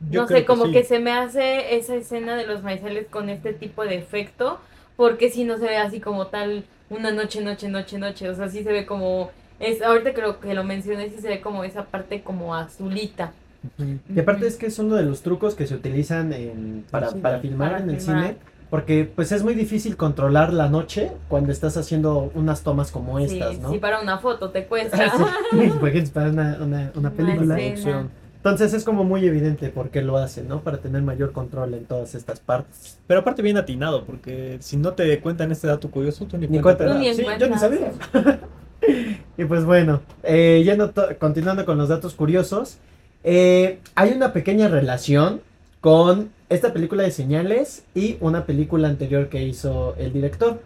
Yo no creo sé, como sí. que se me hace esa escena de los maizales con este tipo de efecto, porque si no se ve así como tal una noche, noche, noche, noche, o sea, sí se ve como, es ahorita lo, que lo mencioné, sí se ve como esa parte como azulita. Y aparte es que es uno de los trucos que se utilizan en- para, Sí, para filmar para en el cine. Porque pues es muy difícil controlar la noche cuando estás haciendo unas tomas como Sí, estas, ¿no? sí, para una foto te cuesta. Sí, para una, una, una película. Entonces es como muy evidente por qué lo hacen, ¿no? Para tener mayor control en todas estas partes. Pero aparte bien atinado, porque si no te cuentan este dato curioso, tú ni, Ni cuenta cuenta Sí, yo ni sabía. y pues bueno, eh, yendo to- continuando con los datos curiosos, eh, hay una pequeña relación con esta película de señales y una película anterior que hizo el director.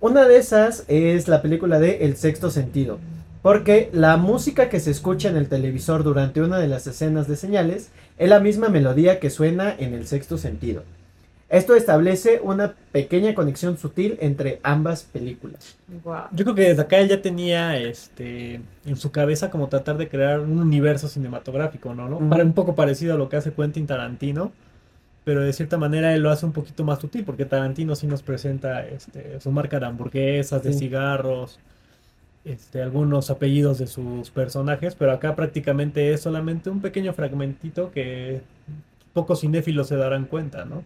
Una de esas es la película de El sexto sentido, porque la música que se escucha en el televisor durante una de las escenas de señales es la misma melodía que suena en el sexto sentido. Esto establece una pequeña conexión sutil entre ambas películas. Yo creo que desde acá él ya tenía este en su cabeza como tratar de crear un universo cinematográfico, ¿no? ¿no? Un poco parecido a lo que hace Quentin Tarantino, pero de cierta manera él lo hace un poquito más sutil, porque Tarantino sí nos presenta este, su marca de hamburguesas, de Sí. cigarros, este, algunos apellidos de sus personajes, pero acá prácticamente es solamente un pequeño fragmentito que pocos cinéfilos se darán cuenta, ¿no?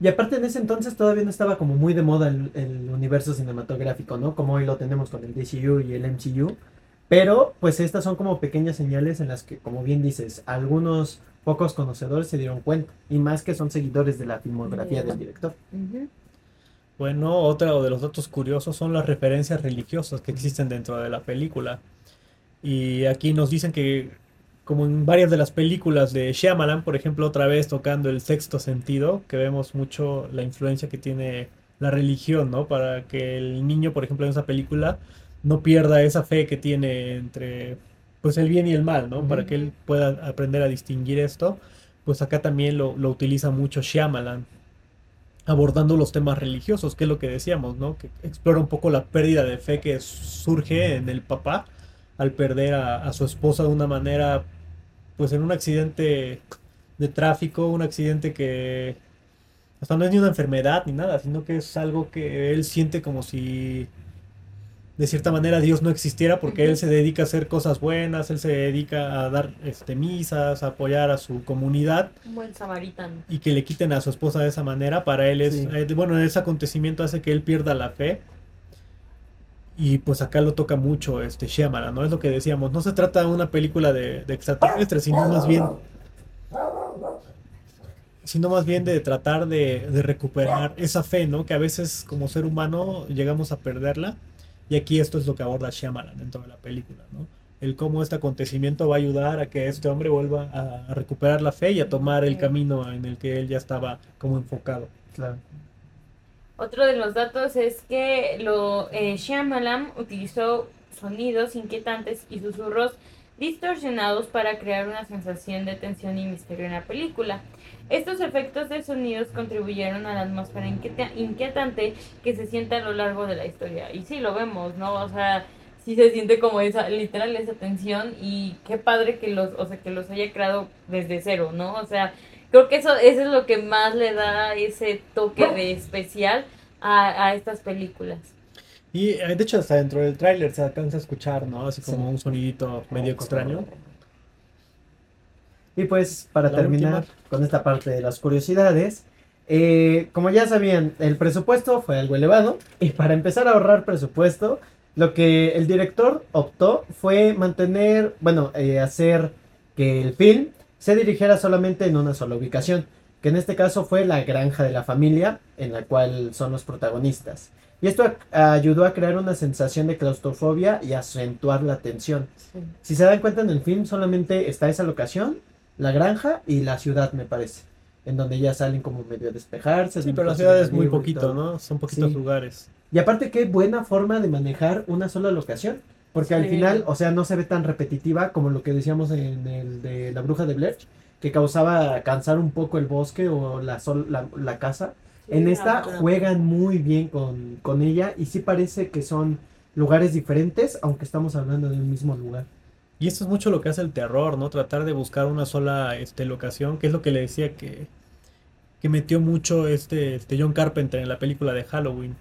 Y aparte en ese entonces todavía no estaba como muy de moda el, el universo cinematográfico, ¿no? Como hoy lo tenemos con el DCU y el MCU. Pero pues estas son como pequeñas señales en las que, como bien dices, algunos pocos conocedores se dieron cuenta. Y más que son seguidores de la filmografía del director. Ujú. Bueno, otro de los datos curiosos son las referencias religiosas que existen dentro de la película. Y aquí nos dicen que, como en varias de las películas de Shyamalan, por ejemplo, otra vez tocando el sexto sentido, que vemos mucho la influencia que tiene la religión, ¿no? Para que el niño, por ejemplo, en esa película no pierda esa fe que tiene entre, pues, el bien y el mal, ¿no? Para que él pueda aprender a distinguir esto, pues acá también lo, lo utiliza mucho Shyamalan abordando los temas religiosos, que es lo que decíamos, ¿no? Que explora un poco la pérdida de fe que surge en el papá al perder a, su esposa de una manera, pues en un accidente de tráfico, un accidente que hasta no es ni una enfermedad ni nada, sino que es algo que él siente como si de cierta manera Dios no existiera porque él se dedica a hacer cosas buenas, él se dedica a dar este, misas, a apoyar a su comunidad Un buen samaritano. y que le quiten a su esposa de esa manera, para él es, Sí. eh, bueno, ese acontecimiento hace que él pierda la fe. Y pues acá lo toca mucho este Shyamalan, ¿no? Es lo que decíamos, no se trata de una película de, de extraterrestres, sino más bien sino más bien de tratar de, de recuperar esa fe, ¿no? Que a veces como ser humano llegamos a perderla. Y aquí esto es lo que aborda Shyamalan dentro de la película, ¿no? El cómo este acontecimiento va a ayudar a que este hombre vuelva a, a recuperar la fe y a tomar el camino en el que él ya estaba como enfocado. Claro. Otro de los datos es que lo eh, Shyamalan utilizó sonidos inquietantes y susurros distorsionados para crear una sensación de tensión y misterio en la película. Estos efectos de sonidos contribuyeron a la atmósfera inquieta- inquietante que se siente a lo largo de la historia. Y sí, lo vemos, ¿no? O sea, sí se siente como esa, literal, esa tensión y qué padre que los, o sea, que los haya creado desde cero, ¿no? O sea, creo que eso, eso es lo que más le da ese toque de especial a, a estas películas. Y eh, de hecho hasta dentro del tráiler se alcanza a escuchar, ¿no? Así como Sí. un sonidito medio extraño. Y pues para La terminar última. con esta parte de las curiosidades, eh, como ya sabían, el presupuesto fue algo elevado y para empezar a ahorrar presupuesto, lo que el director optó fue mantener, bueno, eh, hacer que el film se dirigiera solamente en una sola ubicación, que en este caso fue la granja de la familia, en la cual son los protagonistas. Y esto ayudó a crear una sensación de claustrofobia y acentuar la tensión. Si se dan cuenta en el film solamente está esa locación, la granja y la ciudad me parece, en donde ya salen como medio a despejarse. Sí, pero la ciudad es muy poquito. ¿no? Son poquitos Sí. lugares. Y aparte qué buena forma de manejar una sola locación, porque al final, o sea, no se ve tan repetitiva como lo que decíamos en el de la bruja de Blair, que causaba cansar un poco el bosque o la, sol- la, la casa. En esta juegan muy bien con, con ella y sí parece que son lugares diferentes, aunque estamos hablando de un mismo lugar. Y esto es mucho lo que hace el terror, ¿no? Tratar de buscar una sola este, locación, que es lo que le decía que, que metió mucho este, este John Carpenter en la película de Halloween.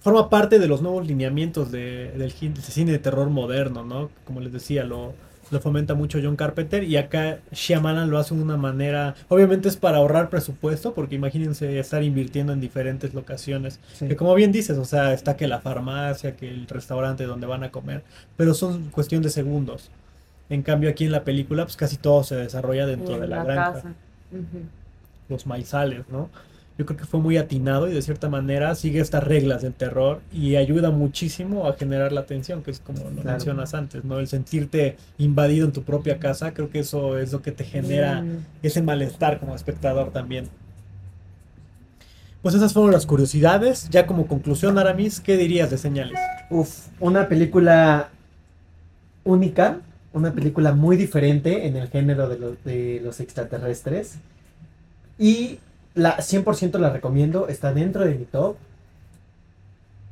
Forma parte de los nuevos lineamientos de- del, del cine de terror moderno, ¿no? Como les decía, lo, lo fomenta mucho John Carpenter y acá Shyamalan lo hace de una manera, obviamente es para ahorrar presupuesto, porque imagínense estar invirtiendo en diferentes locaciones. Que como bien dices, o sea, está que la farmacia, que el restaurante donde van a comer, pero son cuestión de segundos. En cambio, aquí en la película, pues casi todo se desarrolla dentro En de la, la granja, casa. Los maizales, ¿no? Yo creo que fue muy atinado y de cierta manera sigue estas reglas del terror y ayuda muchísimo a generar la tensión, que es como lo Claro. mencionas antes, ¿no? El sentirte invadido en tu propia casa, creo que eso es lo que te genera Mm. ese malestar como espectador también. Pues esas fueron las curiosidades. Ya como conclusión, Aramis, ¿qué dirías de señales? Uf, una película única, una película muy diferente en el género de, los- de los extraterrestres. Y la 100% la recomiendo, está dentro de mi top.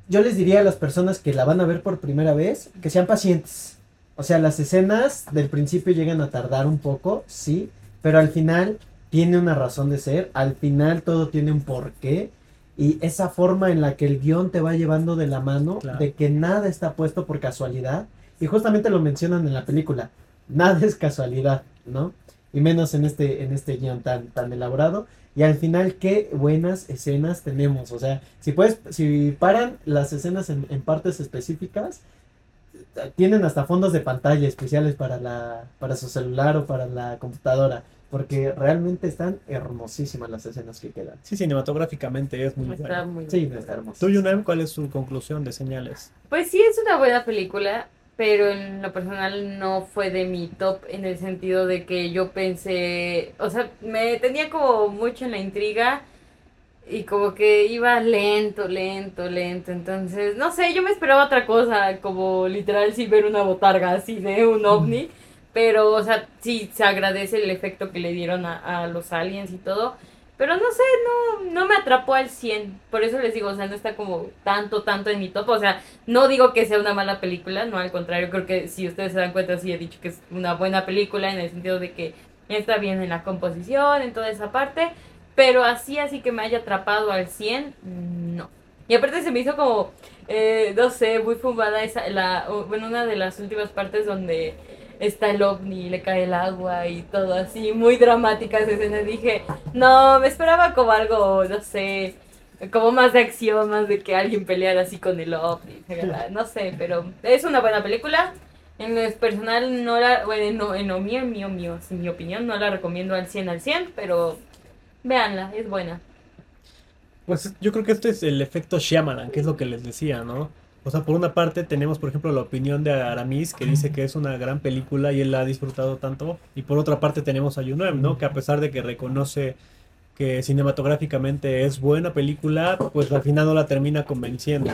Yo les diría a las personas que la van a ver por primera vez que sean pacientes. O sea, las escenas del principio llegan a tardar un poco, sí, pero al final tiene una razón de ser, al final todo tiene un porqué y esa forma en la que el guion te va llevando de la mano, Claro. de que nada está puesto por casualidad, y justamente lo mencionan en la película, nada es casualidad, ¿no? Y menos en este, en este guion tan, tan elaborado. Y al final, qué buenas escenas tenemos. O sea, si puedes, si paran las escenas en, en partes específicas, tienen hasta fondos de pantalla especiales para la, para su celular o para la computadora. Porque realmente están hermosísimas las escenas que quedan. Sí, cinematográficamente es muy Está bueno. muy Sí, bueno. está hermoso. ¿Tú, Yunem, cuál es su conclusión de señales? Pues sí, es una buena película, pero en lo personal no fue de mi top en el sentido de que yo pensé, o sea, me tenía como mucho en la intriga y como que iba lento, lento, lento. Entonces, no sé, yo me esperaba otra cosa, como literal sí ver una botarga así de un ovni. Pero, o sea, sí se agradece el efecto que le dieron a, a los aliens y todo. Pero no sé, no, no me atrapó al 100. Por eso les digo, o sea, no está como tanto, tanto en mi top. O sea, no digo que sea una mala película, no, al contrario, creo que si ustedes se dan cuenta, sí he dicho que es una buena película en el sentido de que está bien en la composición, en toda esa parte. Pero así, así que me haya atrapado al 100, no. Y aparte se me hizo como, eh, no sé, muy fumada esa, la, bueno, una de las últimas partes donde está el ovni, le cae el agua y todo así, muy dramática esa escena. Dije, no, me esperaba como algo, no sé, como más de acción, más de que alguien peleara así con el ovni, no sé, pero es una buena película. En lo personal, no la, bueno, no, en lo mío, en mío, mío, sin mi opinión, no la recomiendo al 100 al 100, pero véanla, es buena. Pues yo creo que este es el efecto Shyamalan, que es lo que les decía, ¿no? O sea, por una parte tenemos, por ejemplo, la opinión de Aramis, que dice que es una gran película y él la ha disfrutado tanto. Y por otra parte tenemos a Yunem, ¿no? Que a pesar de que reconoce que cinematográficamente es buena película, pues al final no la termina convenciendo.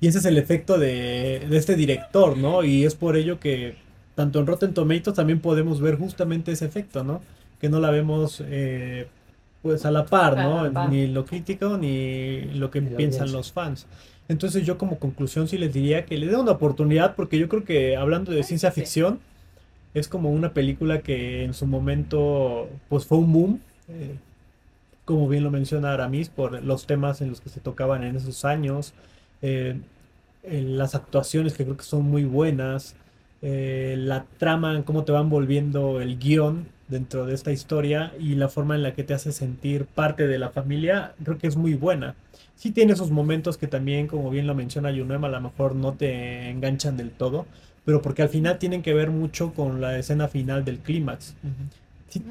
Y ese es el efecto de, de este director, ¿no? Y es por ello que tanto en Rotten Tomatoes también podemos ver justamente ese efecto, ¿no? Que no la vemos eh, pues a la par, A ¿no? la par. Ni lo crítico ni lo que Ni piensan audiencia. los fans. Entonces yo como conclusión sí les diría que le den una oportunidad porque yo creo que hablando de ciencia sí. ficción es como una película que en su momento pues fue un boom, eh, como bien lo menciona Aramis, por los temas en los que se tocaban en esos años, eh, las actuaciones que creo que son muy buenas, eh, la trama, en cómo te van volviendo el guion dentro de esta historia y la forma en la que te hace sentir parte de la familia, creo que es muy buena. Sí tiene esos momentos que también, como bien lo menciona Yunem, a lo mejor no te enganchan del todo, pero porque al final tienen que ver mucho con la escena final del clímax. Sí.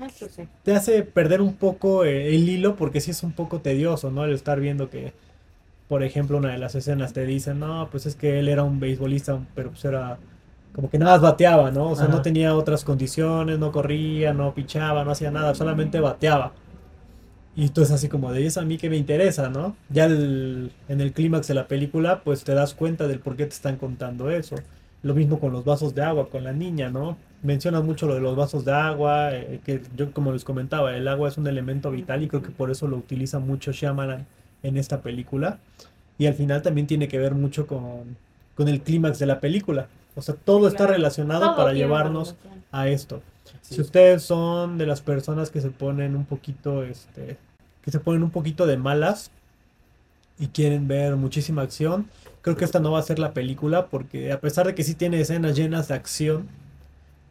te hace perder un poco eh, el hilo porque sí es un poco tedioso, ¿no? El estar viendo que, por ejemplo, una de las escenas te dicen, no, pues es que él era un beisbolista, pero pues era como que nada más bateaba, ¿no? O sea, no Ajá. tenía otras condiciones, no corría, no pichaba, no hacía nada, solamente bateaba. Y tú es así como de, "¿Y eso a mí que me interesa, ¿no? Ya el- en el clímax de la película, pues te das cuenta del por qué te están contando eso. Lo mismo con los vasos de agua, con la niña, ¿no? Mencionan mucho lo de los vasos de agua, eh, que yo como les comentaba, el agua es un elemento vital y creo que por eso lo utiliza mucho Shyamalan en esta película. Y al final también tiene que ver mucho con, con el clímax de la película. O sea, todo está relacionado Todo para llevarnos relación. a esto. Sí. Si ustedes son de las personas que se ponen un poquito, este, que se ponen un poquito de malas y quieren ver muchísima acción, creo que esta no va a ser la película porque a pesar de que sí tiene escenas llenas de acción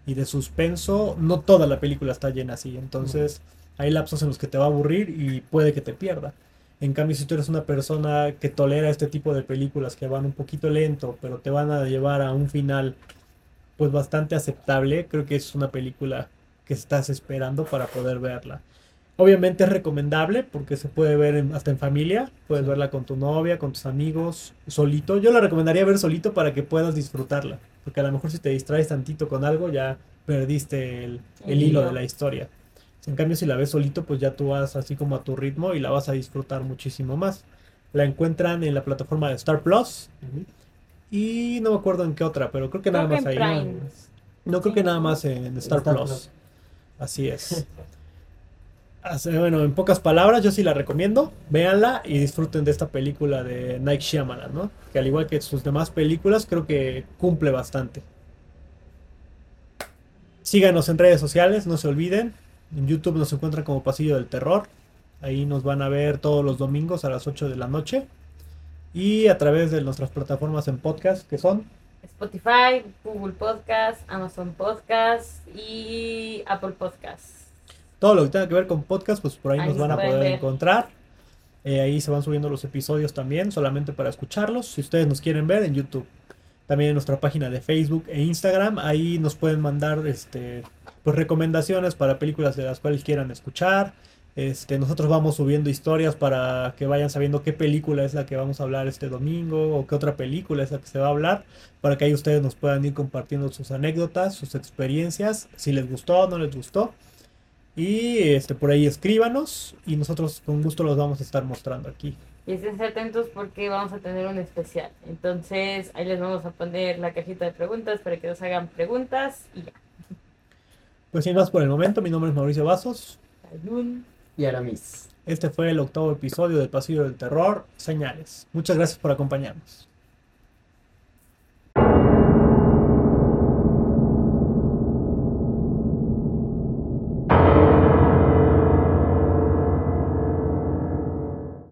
y de suspenso, no toda la película está llena así. Entonces hay lapsos en los que te va a aburrir y puede que te pierda. En cambio, si tú eres una persona que tolera este tipo de películas que van un poquito lento, pero te van a llevar a un final pues bastante aceptable, creo que es una película que estás esperando para poder verla. Obviamente es recomendable porque se puede ver en- hasta en familia, puedes verla con tu novia, con tus amigos, solito. Yo la recomendaría ver solito para que puedas disfrutarla, porque a lo mejor si te distraes tantito con algo ya perdiste el, el El hilo hilo. de la historia. En cambio si la ves solito pues ya tú vas así como a tu ritmo y la vas a disfrutar muchísimo más. La encuentran en la plataforma de Star Plus y no me acuerdo en qué otra, pero creo que nada Creo más que ahí. Prime. No creo que nada más en Star, Star Plus. Plus. Así es. Así- bueno, en pocas palabras, yo sí la recomiendo. Véanla y disfruten de esta película de Night Shyamalan, ¿no? Que al igual que sus demás películas, creo que cumple bastante. Síganos en redes sociales, no se olviden. En YouTube nos encuentran como Pasillo del Terror. Ahí nos van a ver todos los domingos a las 8 de la noche. Y a través de nuestras plataformas en podcast, que son Spotify, Google Podcast, Amazon Podcast y Apple Podcast. todo lo que tenga que ver con podcast, pues por ahí, Ahí nos van a poder ver. encontrar. Eh, ahí se van subiendo los episodios también, solamente para escucharlos. Si ustedes nos quieren ver en YouTube. También en nuestra página de Facebook e Instagram. Ahí nos pueden mandar este, pues, recomendaciones para películas de las cuales quieran escuchar. Este, nosotros vamos subiendo historias para que vayan sabiendo qué película es la que vamos a hablar este domingo o qué otra película es la que se va a hablar, para que ahí ustedes nos puedan ir compartiendo sus anécdotas, sus experiencias, si les gustó o no les gustó. Y este, por ahí escríbanos y nosotros con gusto los vamos a estar mostrando aquí. Y estén atentos porque vamos a tener un especial. Entonces ahí les vamos a poner la cajita de preguntas para que nos hagan preguntas y ya. Pues sin más por el momento, mi nombre es Mauricio Vasos. Y Aramis. Este fue el octavo episodio del Pasillo del Terror, Señales. Muchas gracias por acompañarnos.